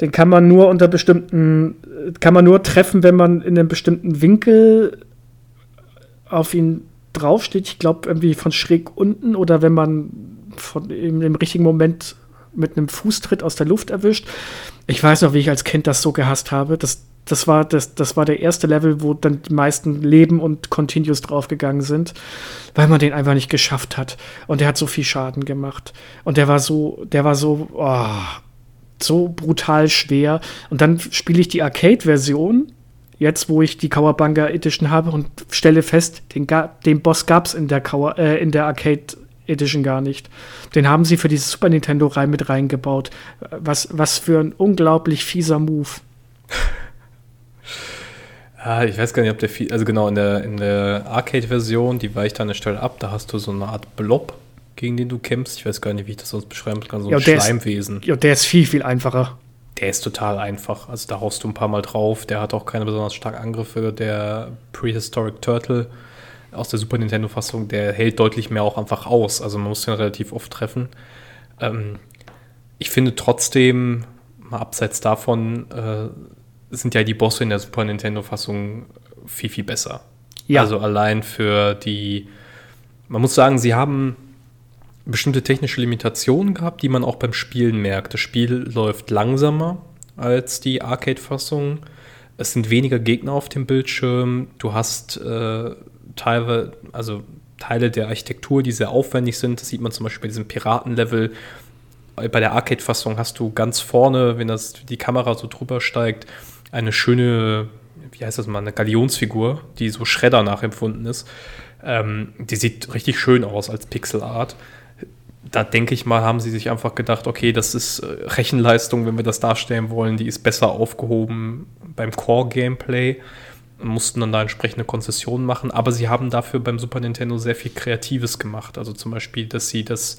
Den kann man nur unter bestimmten, kann man nur treffen, wenn man in einem bestimmten Winkel auf ihn draufsteht. Ich glaube, irgendwie von schräg unten oder wenn man von im, im richtigen Moment mit einem Fußtritt aus der Luft erwischt. Ich weiß noch, wie ich als Kind das so gehasst habe. Das, das, war, das, das war der erste Level, wo dann die meisten Leben und Continues draufgegangen sind, weil man den einfach nicht geschafft hat. Und der hat so viel Schaden gemacht. Und der war so, der war so, oh, so brutal schwer. Und dann spiele ich die Arcade-Version, jetzt wo ich die Kawabanga Edition habe und stelle fest, den, den Boss gab es in der, äh, der Arcade Edition gar nicht. Den haben sie für dieses Super Nintendo rein mit reingebaut. Was, was für ein unglaublich fieser Move. [laughs] Ah, ich weiß gar nicht, ob der viel, also genau, in der, in der Arcade-Version, die weicht an der Stelle ab, da hast du so eine Art Blob, gegen den du kämpfst. Ich weiß gar nicht, wie ich das sonst beschreiben kann, so ein ja, Schleimwesen. Ist, ja, der ist viel, viel einfacher. Der ist total einfach. Also da haust du ein paar Mal drauf. Der hat auch keine besonders starken Angriffe. Der Prehistoric Turtle aus der Super Nintendo-Fassung, der hält deutlich mehr auch einfach aus. Also man muss den relativ oft treffen. Ähm, ich finde trotzdem, mal abseits davon, äh, sind ja die Bosse in der Super Nintendo-Fassung viel, viel besser. Ja. Also allein für die, man muss sagen, sie haben bestimmte technische Limitationen gehabt, die man auch beim Spielen merkt. Das Spiel läuft langsamer als die Arcade-Fassung. Es sind weniger Gegner auf dem Bildschirm. Du hast äh, Teile, also Teile der Architektur, die sehr aufwendig sind. Das sieht man zum Beispiel bei diesem Piratenlevel. Bei der Arcade-Fassung hast du ganz vorne, wenn das die Kamera so drüber steigt, eine schöne, wie heißt das mal, eine Galionsfigur, die so Schredder nachempfunden ist. Ähm, die sieht richtig schön aus als Pixelart. Da denke ich mal, haben sie sich einfach gedacht, okay, das ist äh, Rechenleistung, wenn wir das darstellen wollen, die ist besser aufgehoben beim Core-Gameplay mussten dann da entsprechende Konzessionen machen, aber sie haben dafür beim Super Nintendo sehr viel Kreatives gemacht. Also zum Beispiel, dass sie das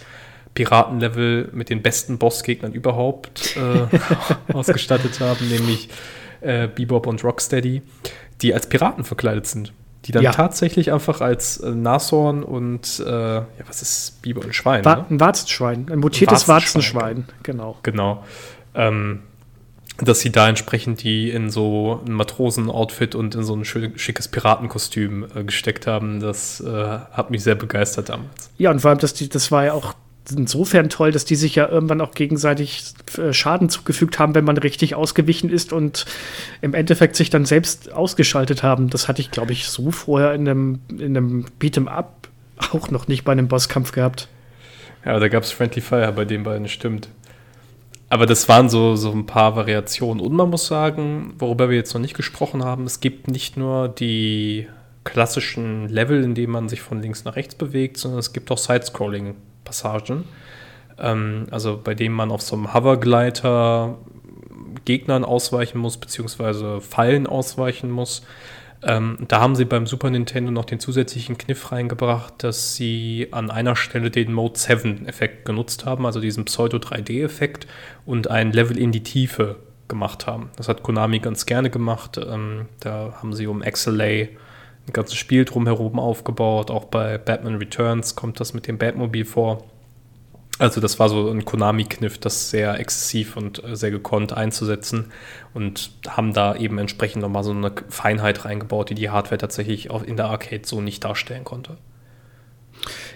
Piratenlevel mit den besten Bossgegnern überhaupt äh, [laughs] ausgestattet haben, nämlich äh, Bebop und Rocksteady, die als Piraten verkleidet sind. Die dann ja. tatsächlich einfach als äh, Nashorn und, äh, ja, was ist Biber und Schwein? Wa ne? Ein Warzenschwein, ein mutiertes Warzenschwein, Warzenschwein genau. Genau. Ähm, dass sie da entsprechend die in so ein Matrosen-Outfit und in so ein schickes Piratenkostüm äh, gesteckt haben, das äh, hat mich sehr begeistert damals. Ja, und vor allem, dass die, das war ja auch insofern toll, dass die sich ja irgendwann auch gegenseitig äh, Schaden zugefügt haben, wenn man richtig ausgewichen ist und im Endeffekt sich dann selbst ausgeschaltet haben. Das hatte ich, glaube ich, so vorher in einem, in einem Beat'em Up auch noch nicht bei einem Bosskampf gehabt. Ja, da gab es Friendly Fire bei den beiden, stimmt. Aber das waren so, so ein paar Variationen. Und man muss sagen, worüber wir jetzt noch nicht gesprochen haben, es gibt nicht nur die klassischen Level, in denen man sich von links nach rechts bewegt, sondern es gibt auch Sidescrolling Passagen. Ähm, also bei denen man auf so einem Hovergleiter Gegnern ausweichen muss, beziehungsweise Fallen ausweichen muss. Ähm, da haben sie beim Super Nintendo noch den zusätzlichen Kniff reingebracht, dass sie an einer Stelle den Mode 7-Effekt genutzt haben, also diesen Pseudo-3D-Effekt und ein Level in die Tiefe gemacht haben. Das hat Konami ganz gerne gemacht. Ähm, da haben sie um XLA ein ganzes Spiel drumherum aufgebaut. Auch bei Batman Returns kommt das mit dem Batmobile vor. Also das war so ein Konami-Kniff, das sehr exzessiv und äh, sehr gekonnt einzusetzen und haben da eben entsprechend nochmal so eine Feinheit reingebaut, die die Hardware tatsächlich auch in der Arcade so nicht darstellen konnte.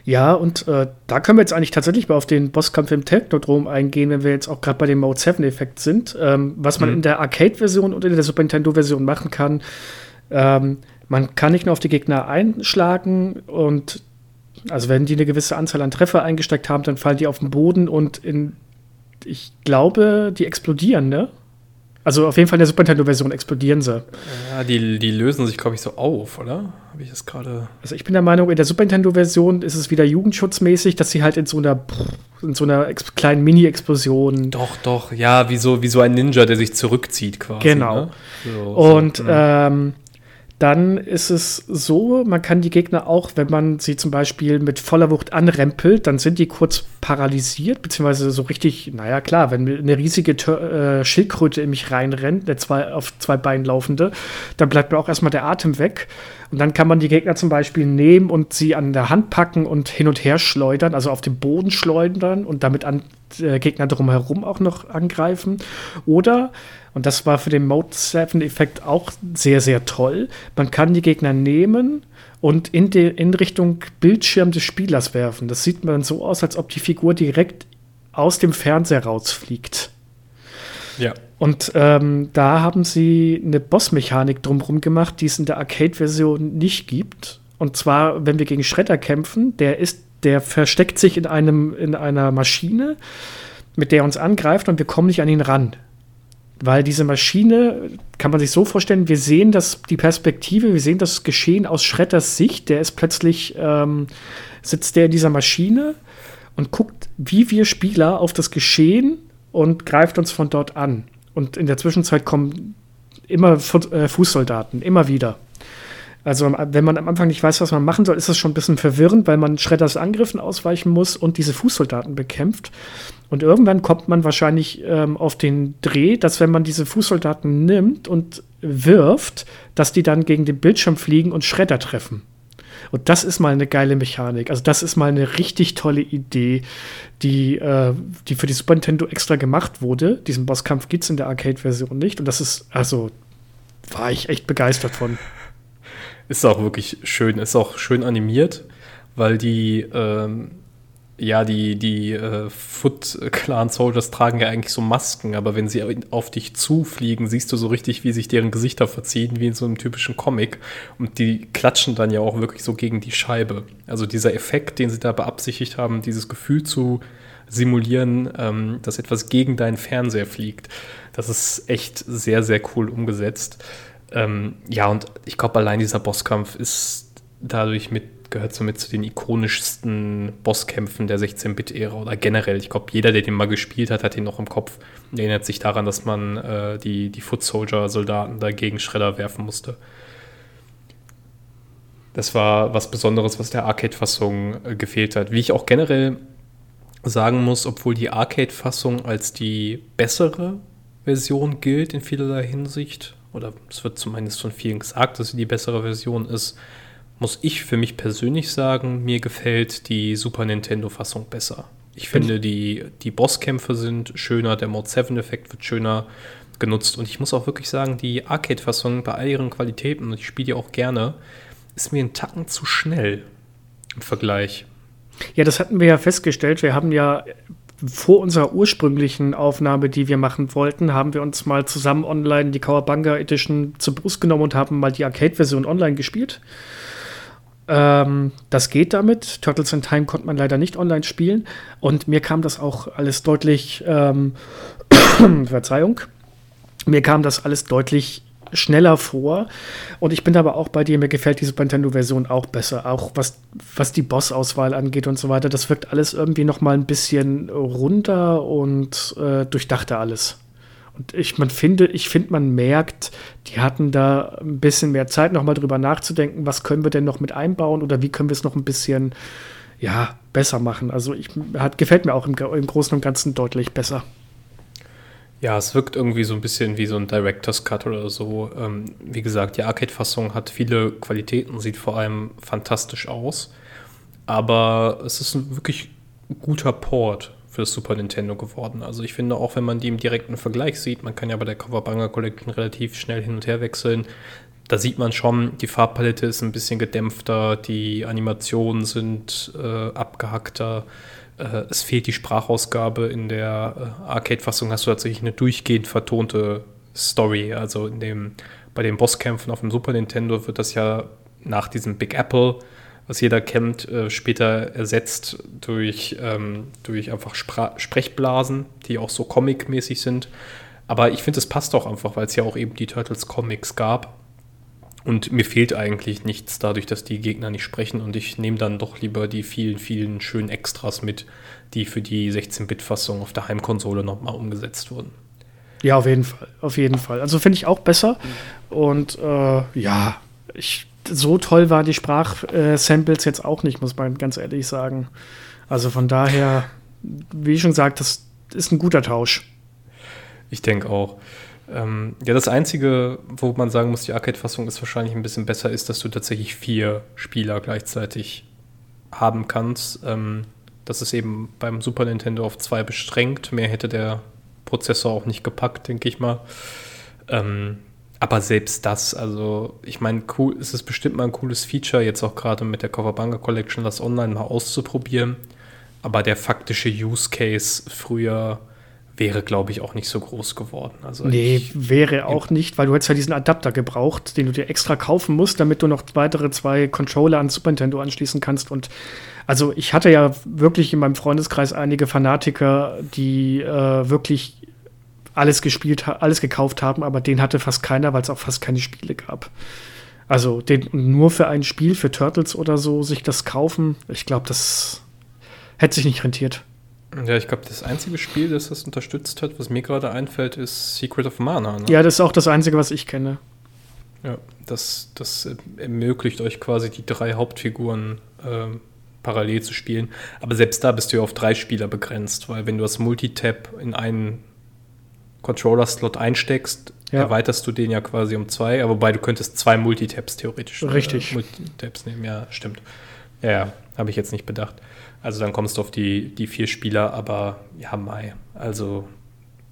Ja, und äh, da können wir jetzt eigentlich tatsächlich mal auf den Bosskampf im Technodrom eingehen, wenn wir jetzt auch gerade bei dem Mode 7-Effekt sind. Ähm, was man mhm. in der Arcade-Version und in der Super Nintendo-Version machen kann, ähm, man kann nicht nur auf die Gegner einschlagen und also wenn die eine gewisse Anzahl an Treffer eingesteckt haben, dann fallen die auf den Boden und in, ich glaube, die explodieren, ne? Also auf jeden Fall in der Super Nintendo-Version explodieren sie. Ja, die, die lösen sich, glaube ich, so auf, oder? Habe ich das gerade. Also ich bin der Meinung, in der Super Nintendo-Version ist es wieder jugendschutzmäßig, dass sie halt in so einer, in so einer kleinen Mini-Explosion. Doch, doch, ja, wie so, wie so ein Ninja, der sich zurückzieht quasi. Genau. Ne? So, und so, hm. ähm, dann ist es so, man kann die Gegner auch, wenn man sie zum Beispiel mit voller Wucht anrempelt, dann sind die kurz paralysiert, beziehungsweise so richtig, naja klar, wenn eine riesige äh, Schildkröte in mich reinrennt, eine zwei, auf zwei Beinen laufende, dann bleibt mir auch erstmal der Atem weg. Und dann kann man die Gegner zum Beispiel nehmen und sie an der Hand packen und hin und her schleudern, also auf den Boden schleudern und damit an äh, Gegner drumherum auch noch angreifen. Oder und das war für den Mode 7-Effekt auch sehr, sehr toll. Man kann die Gegner nehmen und in, die, in Richtung Bildschirm des Spielers werfen. Das sieht man so aus, als ob die Figur direkt aus dem Fernseher rausfliegt. Ja. Und ähm, da haben sie eine Bossmechanik drumherum gemacht, die es in der Arcade-Version nicht gibt. Und zwar, wenn wir gegen Schredder kämpfen, der ist, der versteckt sich in einem, in einer Maschine mit der er uns angreift und wir kommen nicht an ihn ran. Weil diese Maschine, kann man sich so vorstellen, wir sehen das, die Perspektive, wir sehen das Geschehen aus Schredders Sicht. Der ist plötzlich, ähm, sitzt der in dieser Maschine und guckt, wie wir Spieler auf das Geschehen und greift uns von dort an. Und in der Zwischenzeit kommen immer äh, Fußsoldaten, immer wieder. Also wenn man am Anfang nicht weiß, was man machen soll, ist das schon ein bisschen verwirrend, weil man Schredders Angriffen ausweichen muss und diese Fußsoldaten bekämpft. Und irgendwann kommt man wahrscheinlich ähm, auf den Dreh, dass wenn man diese Fußsoldaten nimmt und wirft, dass die dann gegen den Bildschirm fliegen und Schredder treffen. Und das ist mal eine geile Mechanik. Also das ist mal eine richtig tolle Idee, die, äh, die für die Super Nintendo extra gemacht wurde. Diesen Bosskampf gibt es in der Arcade-Version nicht. Und das ist, also, war ich echt begeistert von. Ist auch wirklich schön, ist auch schön animiert, weil die, ähm, ja, die, die äh, Foot Clan Soldiers tragen ja eigentlich so Masken, aber wenn sie auf dich zufliegen, siehst du so richtig, wie sich deren Gesichter verziehen, wie in so einem typischen Comic. Und die klatschen dann ja auch wirklich so gegen die Scheibe. Also dieser Effekt, den sie da beabsichtigt haben, dieses Gefühl zu simulieren, ähm, dass etwas gegen deinen Fernseher fliegt, das ist echt sehr, sehr cool umgesetzt. Ähm, ja, und ich glaube, allein dieser Bosskampf ist dadurch mit, gehört somit zu den ikonischsten Bosskämpfen der 16-Bit-Ära oder generell. Ich glaube, jeder, der den mal gespielt hat, hat ihn noch im Kopf. Erinnert sich daran, dass man äh, die, die Foot Soldier-Soldaten dagegen Schredder werfen musste. Das war was Besonderes, was der Arcade-Fassung äh, gefehlt hat. Wie ich auch generell sagen muss, obwohl die Arcade-Fassung als die bessere Version gilt in vielerlei Hinsicht, oder es wird zumindest von vielen gesagt, dass sie die bessere Version ist, muss ich für mich persönlich sagen, mir gefällt die Super Nintendo-Fassung besser. Ich finde, die, die Bosskämpfe sind schöner, der Mode 7-Effekt wird schöner genutzt und ich muss auch wirklich sagen, die Arcade-Fassung bei all ihren Qualitäten, und ich spiele die auch gerne, ist mir ein Tacken zu schnell im Vergleich. Ja, das hatten wir ja festgestellt. Wir haben ja vor unserer ursprünglichen Aufnahme, die wir machen wollten, haben wir uns mal zusammen online die Kawabanga Edition zur Brust genommen und haben mal die Arcade-Version online gespielt. Ähm, das geht damit. Turtles in Time konnte man leider nicht online spielen. Und mir kam das auch alles deutlich, ähm, [coughs] Verzeihung, mir kam das alles deutlich schneller vor. Und ich bin aber auch bei dir, mir gefällt die Super Nintendo-Version auch besser. Auch was, was die Boss-Auswahl angeht und so weiter. Das wirkt alles irgendwie noch mal ein bisschen runter und äh, durchdachter alles. Und ich, man finde, ich finde, man merkt, die hatten da ein bisschen mehr Zeit, noch mal drüber nachzudenken, was können wir denn noch mit einbauen oder wie können wir es noch ein bisschen, ja, besser machen. Also ich, hat, gefällt mir auch im, im Großen und Ganzen deutlich besser. Ja, es wirkt irgendwie so ein bisschen wie so ein Director's Cut oder so. Ähm, wie gesagt, die Arcade-Fassung hat viele Qualitäten, sieht vor allem fantastisch aus. Aber es ist ein wirklich guter Port für das Super Nintendo geworden. Also ich finde, auch wenn man die im direkten Vergleich sieht, man kann ja bei der Coverbanga Collection relativ schnell hin und her wechseln. Da sieht man schon, die Farbpalette ist ein bisschen gedämpfter, die Animationen sind äh, abgehackter äh, es fehlt die Sprachausgabe. In der äh, Arcade-Fassung hast du tatsächlich eine durchgehend vertonte Story. Also in dem, bei den Bosskämpfen auf dem Super Nintendo wird das ja nach diesem Big Apple, was jeder kennt, äh, später ersetzt durch, ähm, durch einfach Spra Sprechblasen, die auch so comic-mäßig sind. Aber ich finde, es passt auch einfach, weil es ja auch eben die Turtles Comics gab. Und mir fehlt eigentlich nichts dadurch, dass die Gegner nicht sprechen und ich nehme dann doch lieber die vielen, vielen schönen Extras mit, die für die 16-Bit-Fassung auf der Heimkonsole nochmal umgesetzt wurden. Ja, auf jeden Fall, auf jeden Fall. Also finde ich auch besser. Und äh, ja, ich, so toll waren die Sprachsamples jetzt auch nicht, muss man ganz ehrlich sagen. Also von daher, wie ich schon gesagt, das ist ein guter Tausch. Ich denke auch. Ähm, ja, das Einzige, wo man sagen muss, die Arcade-Fassung ist wahrscheinlich ein bisschen besser, ist, dass du tatsächlich vier Spieler gleichzeitig haben kannst. Ähm, das ist eben beim Super Nintendo auf zwei beschränkt. Mehr hätte der Prozessor auch nicht gepackt, denke ich mal. Ähm, aber selbst das, also ich meine, cool, es ist bestimmt mal ein cooles Feature, jetzt auch gerade mit der Coverbanga Collection, das online mal auszuprobieren. Aber der faktische Use Case früher wäre, glaube ich, auch nicht so groß geworden. Also nee, wäre auch nicht, weil du hättest ja diesen Adapter gebraucht, den du dir extra kaufen musst, damit du noch weitere zwei Controller an Super Nintendo anschließen kannst. Und also ich hatte ja wirklich in meinem Freundeskreis einige Fanatiker, die äh, wirklich alles gespielt, alles gekauft haben, aber den hatte fast keiner, weil es auch fast keine Spiele gab. Also den nur für ein Spiel, für Turtles oder so, sich das kaufen, ich glaube, das hätte sich nicht rentiert. Ja, ich glaube, das einzige Spiel, das das unterstützt hat, was mir gerade einfällt, ist Secret of Mana. Ne? Ja, das ist auch das einzige, was ich kenne. Ja, das, das ermöglicht euch quasi die drei Hauptfiguren äh, parallel zu spielen. Aber selbst da bist du ja auf drei Spieler begrenzt, weil wenn du das Multitap in einen Controller-Slot einsteckst, ja. erweiterst du den ja quasi um zwei, wobei du könntest zwei Multitaps theoretisch äh, Richtig. Äh, Multitaps nehmen, ja, stimmt. Ja, ja habe ich jetzt nicht bedacht. Also dann kommst du auf die, die vier Spieler, aber ja, Mai. Also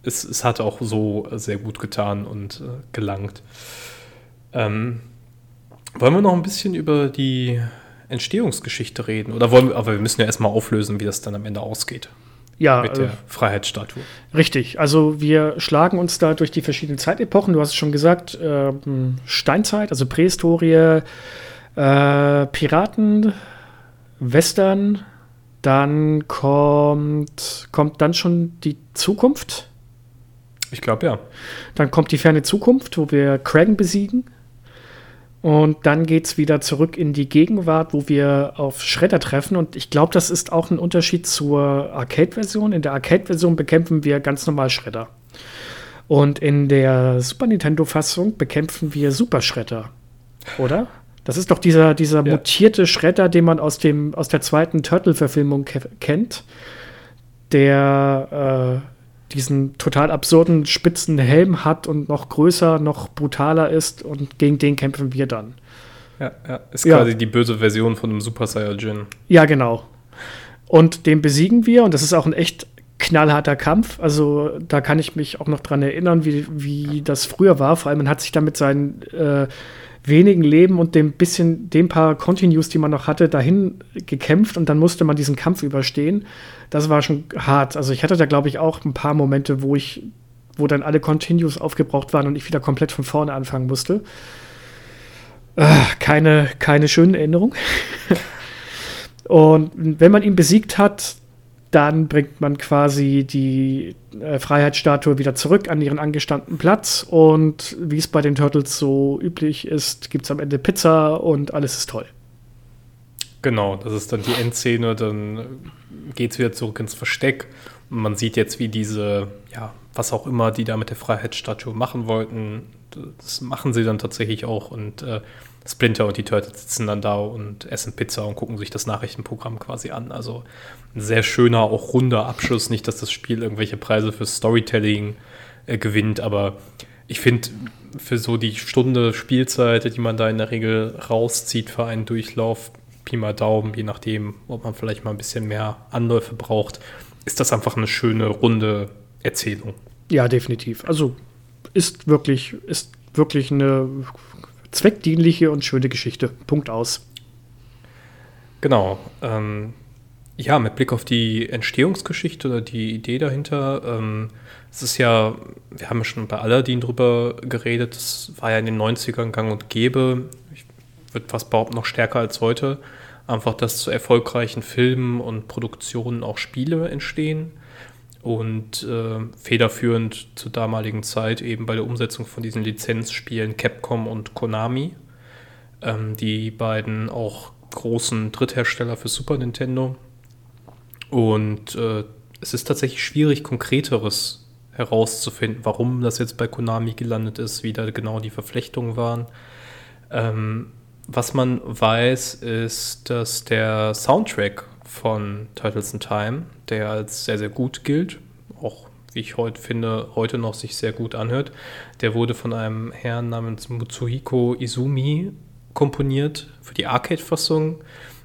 es, es hat auch so sehr gut getan und äh, gelangt. Ähm, wollen wir noch ein bisschen über die Entstehungsgeschichte reden? Oder wollen wir, aber wir müssen ja erstmal auflösen, wie das dann am Ende ausgeht. Ja, mit der äh, Freiheitsstatue. Richtig. Also wir schlagen uns da durch die verschiedenen Zeitepochen. Du hast es schon gesagt, äh, Steinzeit, also Prähistorie, äh, Piraten, Western, dann kommt, kommt dann schon die Zukunft. Ich glaube ja. Dann kommt die ferne Zukunft, wo wir Kragen besiegen. Und dann geht es wieder zurück in die Gegenwart, wo wir auf Schredder treffen. Und ich glaube, das ist auch ein Unterschied zur Arcade-Version. In der Arcade-Version bekämpfen wir ganz normal Schredder. Und in der Super Nintendo-Fassung bekämpfen wir Super Schredder. Oder? Das ist doch dieser, dieser ja. mutierte Schredder, den man aus, dem, aus der zweiten Turtle-Verfilmung kennt, der äh, diesen total absurden spitzen Helm hat und noch größer, noch brutaler ist und gegen den kämpfen wir dann. Ja, ja. ist ja. quasi die böse Version von einem Super Saiyajin. Ja, genau. Und den besiegen wir und das ist auch ein echt knallharter Kampf. Also da kann ich mich auch noch dran erinnern, wie, wie das früher war. Vor allem man hat sich da mit seinen äh, wenigen Leben und dem bisschen, dem paar Continues, die man noch hatte, dahin gekämpft und dann musste man diesen Kampf überstehen. Das war schon hart. Also ich hatte da, glaube ich, auch ein paar Momente, wo ich, wo dann alle Continues aufgebraucht waren und ich wieder komplett von vorne anfangen musste. Äh, keine, keine schönen Erinnerungen. [laughs] und wenn man ihn besiegt hat, dann bringt man quasi die äh, Freiheitsstatue wieder zurück an ihren angestammten Platz. Und wie es bei den Turtles so üblich ist, gibt es am Ende Pizza und alles ist toll. Genau, das ist dann die Endszene. Dann geht es wieder zurück ins Versteck. Und man sieht jetzt, wie diese, ja, was auch immer, die da mit der Freiheitsstatue machen wollten, das machen sie dann tatsächlich auch. Und äh, Splinter und die Turtles sitzen dann da und essen Pizza und gucken sich das Nachrichtenprogramm quasi an. Also ein sehr schöner, auch runder Abschluss. Nicht, dass das Spiel irgendwelche Preise für Storytelling äh, gewinnt, aber ich finde, für so die Stunde Spielzeit, die man da in der Regel rauszieht für einen Durchlauf, Pi mal Daumen, je nachdem, ob man vielleicht mal ein bisschen mehr Anläufe braucht, ist das einfach eine schöne, runde Erzählung. Ja, definitiv. Also ist wirklich, ist wirklich eine zweckdienliche und schöne Geschichte. Punkt aus. Genau. Ähm, ja, mit Blick auf die Entstehungsgeschichte oder die Idee dahinter, ähm, es ist ja, wir haben ja schon bei Aladdin drüber geredet, es war ja in den 90ern gang und gäbe, ich würde fast behaupten, noch stärker als heute, einfach, dass zu erfolgreichen Filmen und Produktionen auch Spiele entstehen und äh, federführend zur damaligen Zeit eben bei der Umsetzung von diesen Lizenzspielen Capcom und Konami, ähm, die beiden auch großen Dritthersteller für Super Nintendo. Und äh, es ist tatsächlich schwierig, konkreteres herauszufinden, warum das jetzt bei Konami gelandet ist, wie da genau die Verflechtungen waren. Ähm, was man weiß, ist, dass der Soundtrack von Turtles in Time, der als sehr, sehr gut gilt, auch wie ich heute finde, heute noch sich sehr gut anhört. Der wurde von einem Herrn namens Mutsuhiko Izumi komponiert für die Arcade-Fassung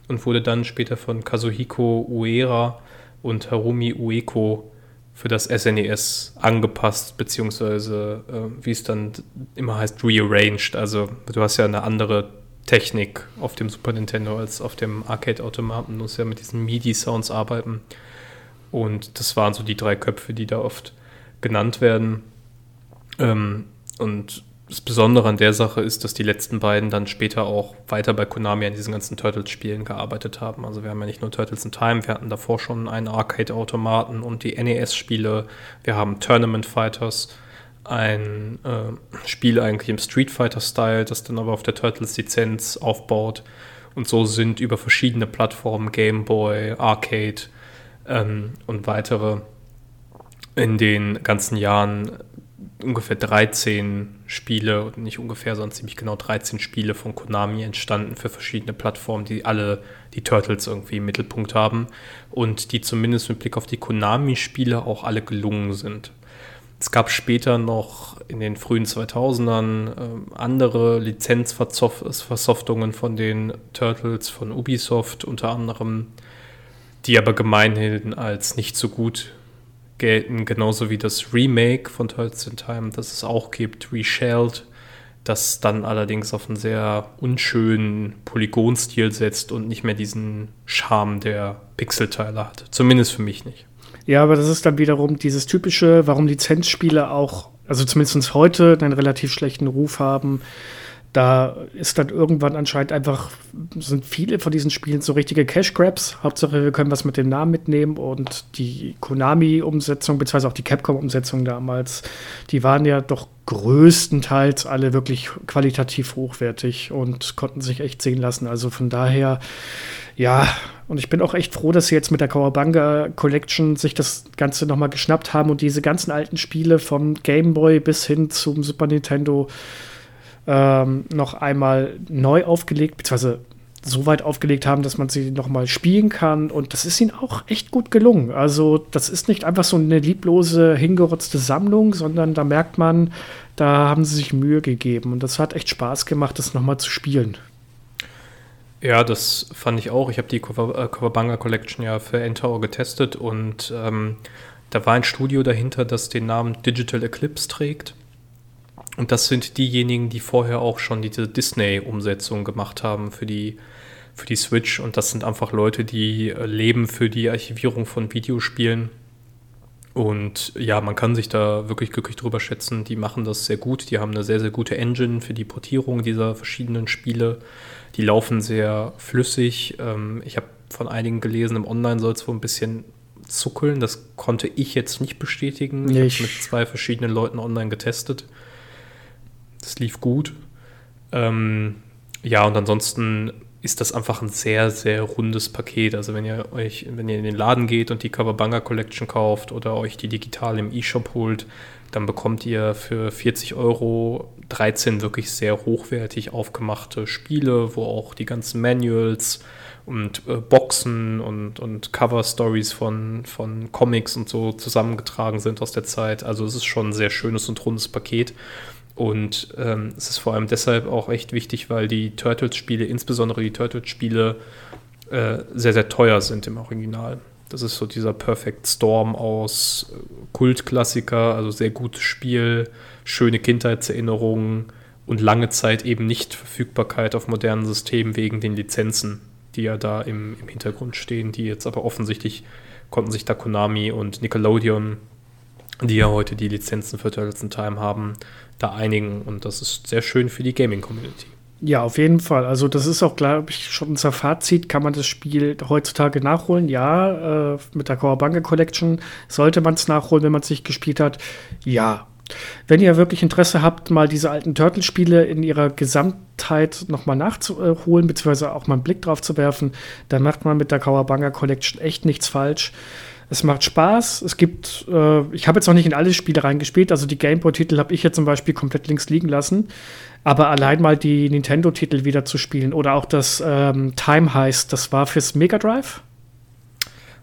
und wurde dann später von Kazuhiko Uera und Harumi Ueko für das SNES e angepasst, beziehungsweise äh, wie es dann immer heißt, rearranged. Also du hast ja eine andere Technik auf dem Super Nintendo als auf dem Arcade-Automaten. Du musst ja mit diesen MIDI-Sounds arbeiten. Und das waren so die drei Köpfe, die da oft genannt werden. Ähm, und das Besondere an der Sache ist, dass die letzten beiden dann später auch weiter bei Konami an diesen ganzen Turtles-Spielen gearbeitet haben. Also wir haben ja nicht nur Turtles in Time, wir hatten davor schon einen Arcade-Automaten und die NES-Spiele. Wir haben Tournament Fighters, ein äh, Spiel eigentlich im Street Fighter-Style, das dann aber auf der Turtles-Lizenz aufbaut. Und so sind über verschiedene Plattformen, Game Boy, Arcade ähm, und weitere, in den ganzen Jahren ungefähr 13 Spiele, nicht ungefähr, sondern ziemlich genau 13 Spiele von Konami entstanden für verschiedene Plattformen, die alle die Turtles irgendwie im Mittelpunkt haben und die zumindest mit Blick auf die Konami-Spiele auch alle gelungen sind. Es gab später noch in den frühen 2000ern äh, andere Lizenzversoftungen von den Turtles von Ubisoft unter anderem, die aber gemeinhin als nicht so gut gelten, genauso wie das Remake von Turtles in Time, das es auch gibt, Reshelled, das dann allerdings auf einen sehr unschönen Polygonstil setzt und nicht mehr diesen Charme der Pixelteile hat. Zumindest für mich nicht. Ja, aber das ist dann wiederum dieses typische, warum Lizenzspiele auch, also zumindest heute, einen relativ schlechten Ruf haben da ist dann irgendwann anscheinend einfach, sind viele von diesen Spielen so richtige Cash Grabs. Hauptsache, wir können was mit dem Namen mitnehmen und die Konami-Umsetzung, beziehungsweise auch die Capcom-Umsetzung damals, die waren ja doch größtenteils alle wirklich qualitativ hochwertig und konnten sich echt sehen lassen. Also von daher, ja, und ich bin auch echt froh, dass sie jetzt mit der Kawabanga Collection sich das Ganze nochmal geschnappt haben und diese ganzen alten Spiele vom Game Boy bis hin zum Super Nintendo ähm, noch einmal neu aufgelegt, beziehungsweise so weit aufgelegt haben, dass man sie noch mal spielen kann. Und das ist ihnen auch echt gut gelungen. Also das ist nicht einfach so eine lieblose, hingerotzte Sammlung, sondern da merkt man, da haben sie sich Mühe gegeben. Und das hat echt Spaß gemacht, das noch mal zu spielen. Ja, das fand ich auch. Ich habe die Kawabanga äh, Collection ja für N-Tower getestet und ähm, da war ein Studio dahinter, das den Namen Digital Eclipse trägt. Und das sind diejenigen, die vorher auch schon diese Disney-Umsetzung gemacht haben für die, für die Switch. Und das sind einfach Leute, die äh, leben für die Archivierung von Videospielen. Und ja, man kann sich da wirklich glücklich drüber schätzen. Die machen das sehr gut. Die haben eine sehr, sehr gute Engine für die Portierung dieser verschiedenen Spiele. Die laufen sehr flüssig. Ähm, ich habe von einigen gelesen, im Online soll es wohl ein bisschen zuckeln. Das konnte ich jetzt nicht bestätigen. Ich habe es mit zwei verschiedenen Leuten online getestet. Das lief gut. Ähm, ja, und ansonsten ist das einfach ein sehr, sehr rundes Paket. Also wenn ihr euch, wenn ihr in den Laden geht und die Kawabanga Collection kauft oder euch die digital im E-Shop holt, dann bekommt ihr für 40 Euro 13 wirklich sehr hochwertig aufgemachte Spiele, wo auch die ganzen Manuals und äh, Boxen und, und Cover-Stories von, von Comics und so zusammengetragen sind aus der Zeit. Also es ist schon ein sehr schönes und rundes Paket. Und ähm, es ist vor allem deshalb auch echt wichtig, weil die Turtles-Spiele, insbesondere die Turtles-Spiele, äh, sehr, sehr teuer sind im Original. Das ist so dieser Perfect Storm aus äh, Kultklassiker, also sehr gutes Spiel, schöne Kindheitserinnerungen und lange Zeit eben nicht Verfügbarkeit auf modernen Systemen wegen den Lizenzen, die ja da im, im Hintergrund stehen, die jetzt aber offensichtlich konnten sich da Konami und Nickelodeon, die ja heute die Lizenzen für Turtles in Time haben, da einigen. Und das ist sehr schön für die Gaming-Community. Ja, auf jeden Fall. Also das ist auch, glaube ich, schon unser Fazit. Kann man das Spiel heutzutage nachholen? Ja, äh, mit der Kawabanga Collection sollte man es nachholen, wenn man es nicht gespielt hat. Ja. Wenn ihr wirklich Interesse habt, mal diese alten Turtle-Spiele in ihrer Gesamtheit nochmal nachzuholen, beziehungsweise auch mal einen Blick drauf zu werfen, dann macht man mit der Kawabanga Collection echt nichts falsch. Es macht Spaß. Es gibt, äh, ich habe jetzt noch nicht in alle Spiele reingespielt, also die Gameboy-Titel habe ich jetzt zum Beispiel komplett links liegen lassen. Aber allein mal die Nintendo-Titel wieder zu spielen oder auch das ähm, Time heißt, das war fürs Mega Drive.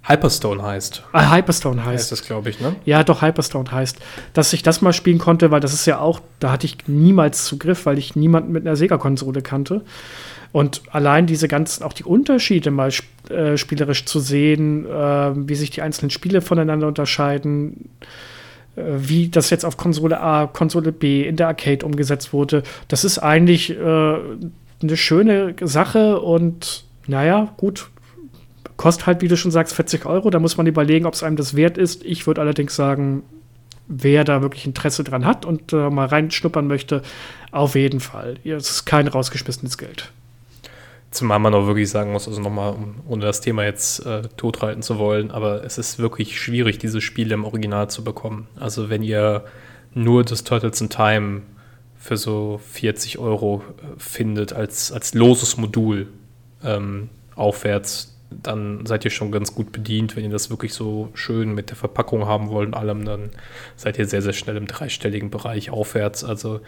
Hyperstone heißt. Ah, Hyperstone heißt. Heißt das, glaube ich, ne? Ja, doch, Hyperstone heißt. Dass ich das mal spielen konnte, weil das ist ja auch, da hatte ich niemals Zugriff, weil ich niemanden mit einer Sega-Konsole kannte. Und allein diese ganzen, auch die Unterschiede mal äh, spielerisch zu sehen, äh, wie sich die einzelnen Spiele voneinander unterscheiden, äh, wie das jetzt auf Konsole A, Konsole B in der Arcade umgesetzt wurde, das ist eigentlich äh, eine schöne Sache und naja, gut, kostet halt, wie du schon sagst, 40 Euro. Da muss man überlegen, ob es einem das wert ist. Ich würde allerdings sagen, wer da wirklich Interesse dran hat und äh, mal reinschnuppern möchte, auf jeden Fall. Es ist kein rausgeschmissenes Geld. Zumal man auch wirklich sagen muss, also nochmal, ohne das Thema jetzt äh, totreiten zu wollen, aber es ist wirklich schwierig, diese Spiele im Original zu bekommen. Also wenn ihr nur das Turtles in Time für so 40 Euro äh, findet als, als loses Modul ähm, aufwärts, dann seid ihr schon ganz gut bedient. Wenn ihr das wirklich so schön mit der Verpackung haben wollt und allem, dann seid ihr sehr, sehr schnell im dreistelligen Bereich aufwärts. Also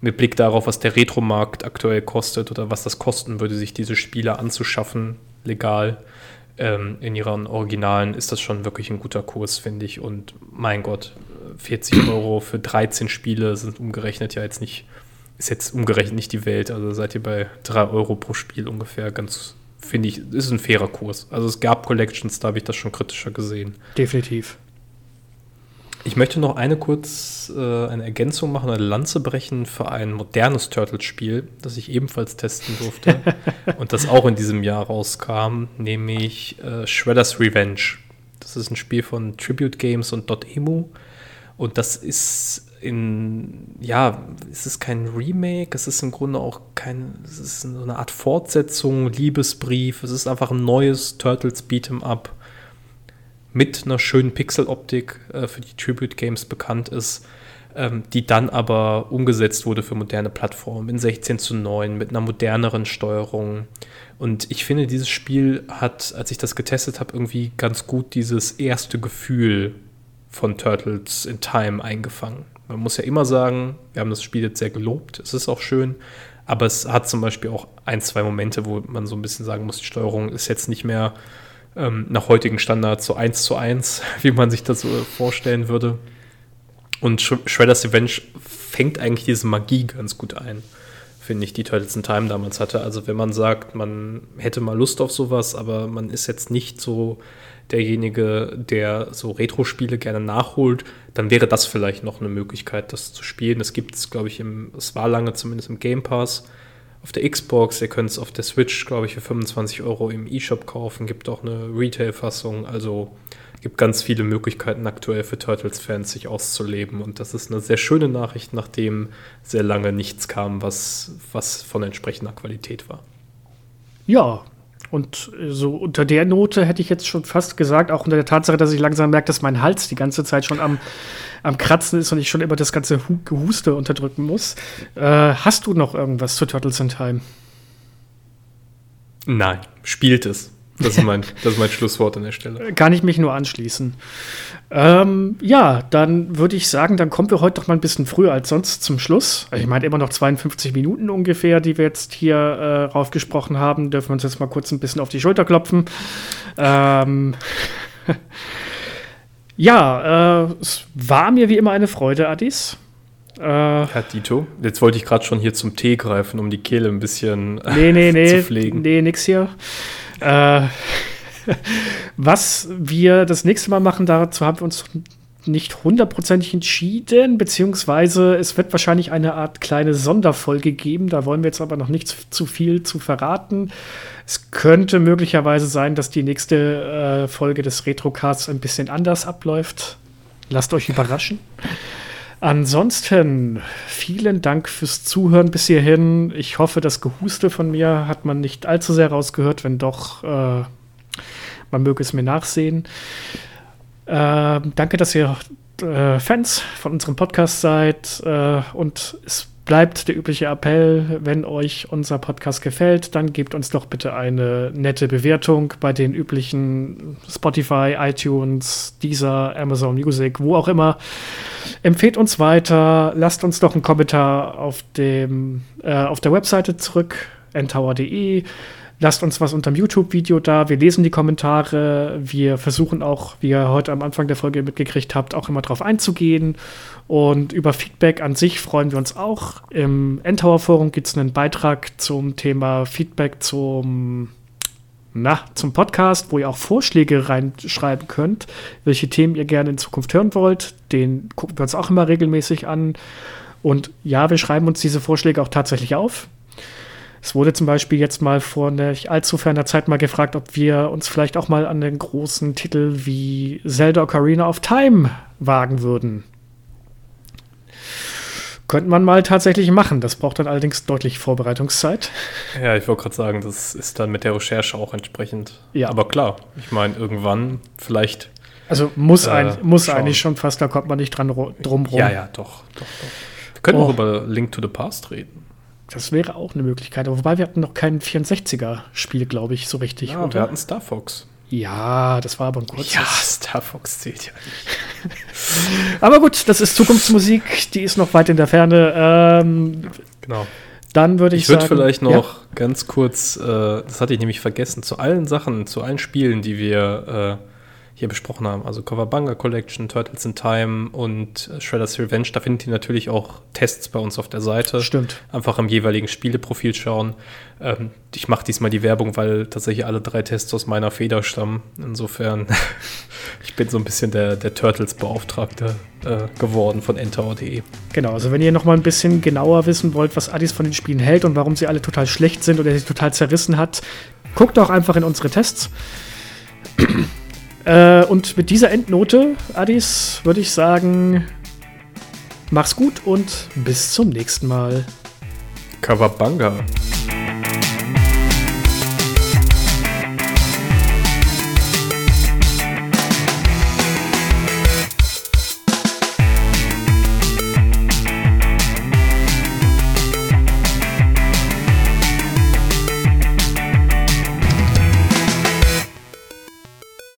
mit Blick darauf, was der Retromarkt aktuell kostet oder was das kosten würde, sich diese Spiele anzuschaffen, legal, ähm, in ihren Originalen, ist das schon wirklich ein guter Kurs, finde ich. Und mein Gott, 40 Euro für 13 Spiele sind umgerechnet ja jetzt nicht, ist jetzt umgerechnet nicht die Welt. Also seid ihr bei 3 Euro pro Spiel ungefähr ganz, finde ich, ist ein fairer Kurs. Also es gab Collections, da habe ich das schon kritischer gesehen. Definitiv. Ich möchte noch eine kurz äh, eine Ergänzung machen, eine Lanze brechen für ein modernes Turtles-Spiel, das ich ebenfalls testen durfte [laughs] und das auch in diesem Jahr rauskam, nämlich äh, Shredder's Revenge. Das ist ein Spiel von Tribute Games und .emu und das ist in, ja, es ist kein Remake, es ist im Grunde auch kein, es ist so eine Art Fortsetzung, Liebesbrief, es ist einfach ein neues Turtles Beat'em Up mit einer schönen Pixeloptik, äh, für die Tribute Games bekannt ist, ähm, die dann aber umgesetzt wurde für moderne Plattformen in 16 zu 9 mit einer moderneren Steuerung. Und ich finde, dieses Spiel hat, als ich das getestet habe, irgendwie ganz gut dieses erste Gefühl von Turtles in Time eingefangen. Man muss ja immer sagen, wir haben das Spiel jetzt sehr gelobt, es ist auch schön, aber es hat zum Beispiel auch ein, zwei Momente, wo man so ein bisschen sagen muss, die Steuerung ist jetzt nicht mehr ähm, nach heutigen Standards so eins zu eins, [laughs] wie man sich das so vorstellen würde. Und Sh Shredder's Revenge fängt eigentlich diese Magie ganz gut ein, finde ich, die Turtles in Time damals hatte. Also wenn man sagt, man hätte mal Lust auf sowas, aber man ist jetzt nicht so derjenige, der so Retro-Spiele gerne nachholt, dann wäre das vielleicht noch eine Möglichkeit, das zu spielen. Es gibt es, glaube ich, im, es war lange zumindest im Game Pass auf der Xbox, ihr könnt es auf der Switch, glaube ich, für 25 Euro im eShop kaufen. Gibt auch eine Retail-Fassung. Also gibt ganz viele Möglichkeiten aktuell für Turtles-Fans, sich auszuleben. Und das ist eine sehr schöne Nachricht, nachdem sehr lange nichts kam, was, was von entsprechender Qualität war. Ja, und so unter der Note hätte ich jetzt schon fast gesagt, auch unter der Tatsache, dass ich langsam merke, dass mein Hals die ganze Zeit schon am, am Kratzen ist und ich schon immer das ganze Gehuste unterdrücken muss. Äh, hast du noch irgendwas zu Turtles in Time? Nein, spielt es. Das ist, mein, das ist mein Schlusswort an der Stelle. Kann ich mich nur anschließen. Ähm, ja, dann würde ich sagen, dann kommen wir heute doch mal ein bisschen früher als sonst zum Schluss. Ich meine, immer noch 52 Minuten ungefähr, die wir jetzt hier äh, raufgesprochen haben. Dürfen wir uns jetzt mal kurz ein bisschen auf die Schulter klopfen. Ähm [laughs] ja, äh, es war mir wie immer eine Freude, Adis. Äh, ja, Dito. Jetzt wollte ich gerade schon hier zum Tee greifen, um die Kehle ein bisschen nee, nee, [laughs] nee, zu pflegen. Nee, nix hier. Äh, [laughs] was wir das nächste Mal machen, dazu haben wir uns nicht hundertprozentig entschieden, beziehungsweise es wird wahrscheinlich eine Art kleine Sonderfolge geben. Da wollen wir jetzt aber noch nicht zu viel zu verraten. Es könnte möglicherweise sein, dass die nächste äh, Folge des Retrocasts ein bisschen anders abläuft. Lasst euch überraschen. Ansonsten vielen Dank fürs Zuhören bis hierhin. Ich hoffe, das Gehuste von mir hat man nicht allzu sehr rausgehört. Wenn doch, äh, man möge es mir nachsehen. Äh, danke, dass ihr äh, Fans von unserem Podcast seid. Äh, und es bleibt der übliche Appell, wenn euch unser Podcast gefällt, dann gebt uns doch bitte eine nette Bewertung bei den üblichen Spotify, iTunes, Deezer, Amazon Music, wo auch immer. Empfehlt uns weiter, lasst uns doch einen Kommentar auf, dem, äh, auf der Webseite zurück, ntower.de. Lasst uns was unter dem YouTube-Video da. Wir lesen die Kommentare. Wir versuchen auch, wie ihr heute am Anfang der Folge mitgekriegt habt, auch immer drauf einzugehen. Und über Feedback an sich freuen wir uns auch. Im Endtower Forum gibt es einen Beitrag zum Thema Feedback zum, na, zum Podcast, wo ihr auch Vorschläge reinschreiben könnt, welche Themen ihr gerne in Zukunft hören wollt. Den gucken wir uns auch immer regelmäßig an. Und ja, wir schreiben uns diese Vorschläge auch tatsächlich auf. Es wurde zum Beispiel jetzt mal vor nicht allzu ferner Zeit mal gefragt, ob wir uns vielleicht auch mal an den großen Titel wie Zelda Ocarina of Time wagen würden. Könnte man mal tatsächlich machen. Das braucht dann allerdings deutlich Vorbereitungszeit. Ja, ich wollte gerade sagen, das ist dann mit der Recherche auch entsprechend. Ja. Aber klar, ich meine, irgendwann vielleicht. Also muss, Äh, ein, muss schauen. eigentlich schon fast, da kommt man nicht dran drum rum. Ja, ja, doch, doch, doch. Wir können Oh. auch über Link to the Past reden. Das wäre auch eine Möglichkeit. Aber Wobei wir hatten noch kein 64er-Spiel, glaube ich, so richtig. Ja, wir hatten Star Fox. ja, das war aber ein kurzes. Ja, Star Fox zählt ja nicht. [laughs] Aber gut, das ist Zukunftsmusik, die ist noch weit in der Ferne. Ähm, Genau. dann würde ich, Ich würde sagen. vielleicht noch Ja, ganz kurz, äh, das hatte ich nämlich vergessen, zu allen Sachen, zu allen Spielen, die wir äh, hier besprochen haben, also Kawabanga Collection, Turtles in Time und Shredder's Revenge, da findet ihr natürlich auch Tests bei uns auf der Seite. Stimmt. Einfach im jeweiligen Spieleprofil schauen. Ähm, ich mache diesmal die Werbung, weil tatsächlich alle drei Tests aus meiner Feder stammen. Insofern, [laughs] ich bin so ein bisschen der, der Turtles-Beauftragte äh, geworden von entour.de. Genau, also wenn ihr noch mal ein bisschen genauer wissen wollt, was Addis von den Spielen hält und warum sie alle total schlecht sind oder sie total zerrissen hat, guckt doch einfach in unsere Tests. Äh, und mit dieser Endnote, Addis, würde ich sagen, mach's gut und bis zum nächsten Mal. Kawabanga.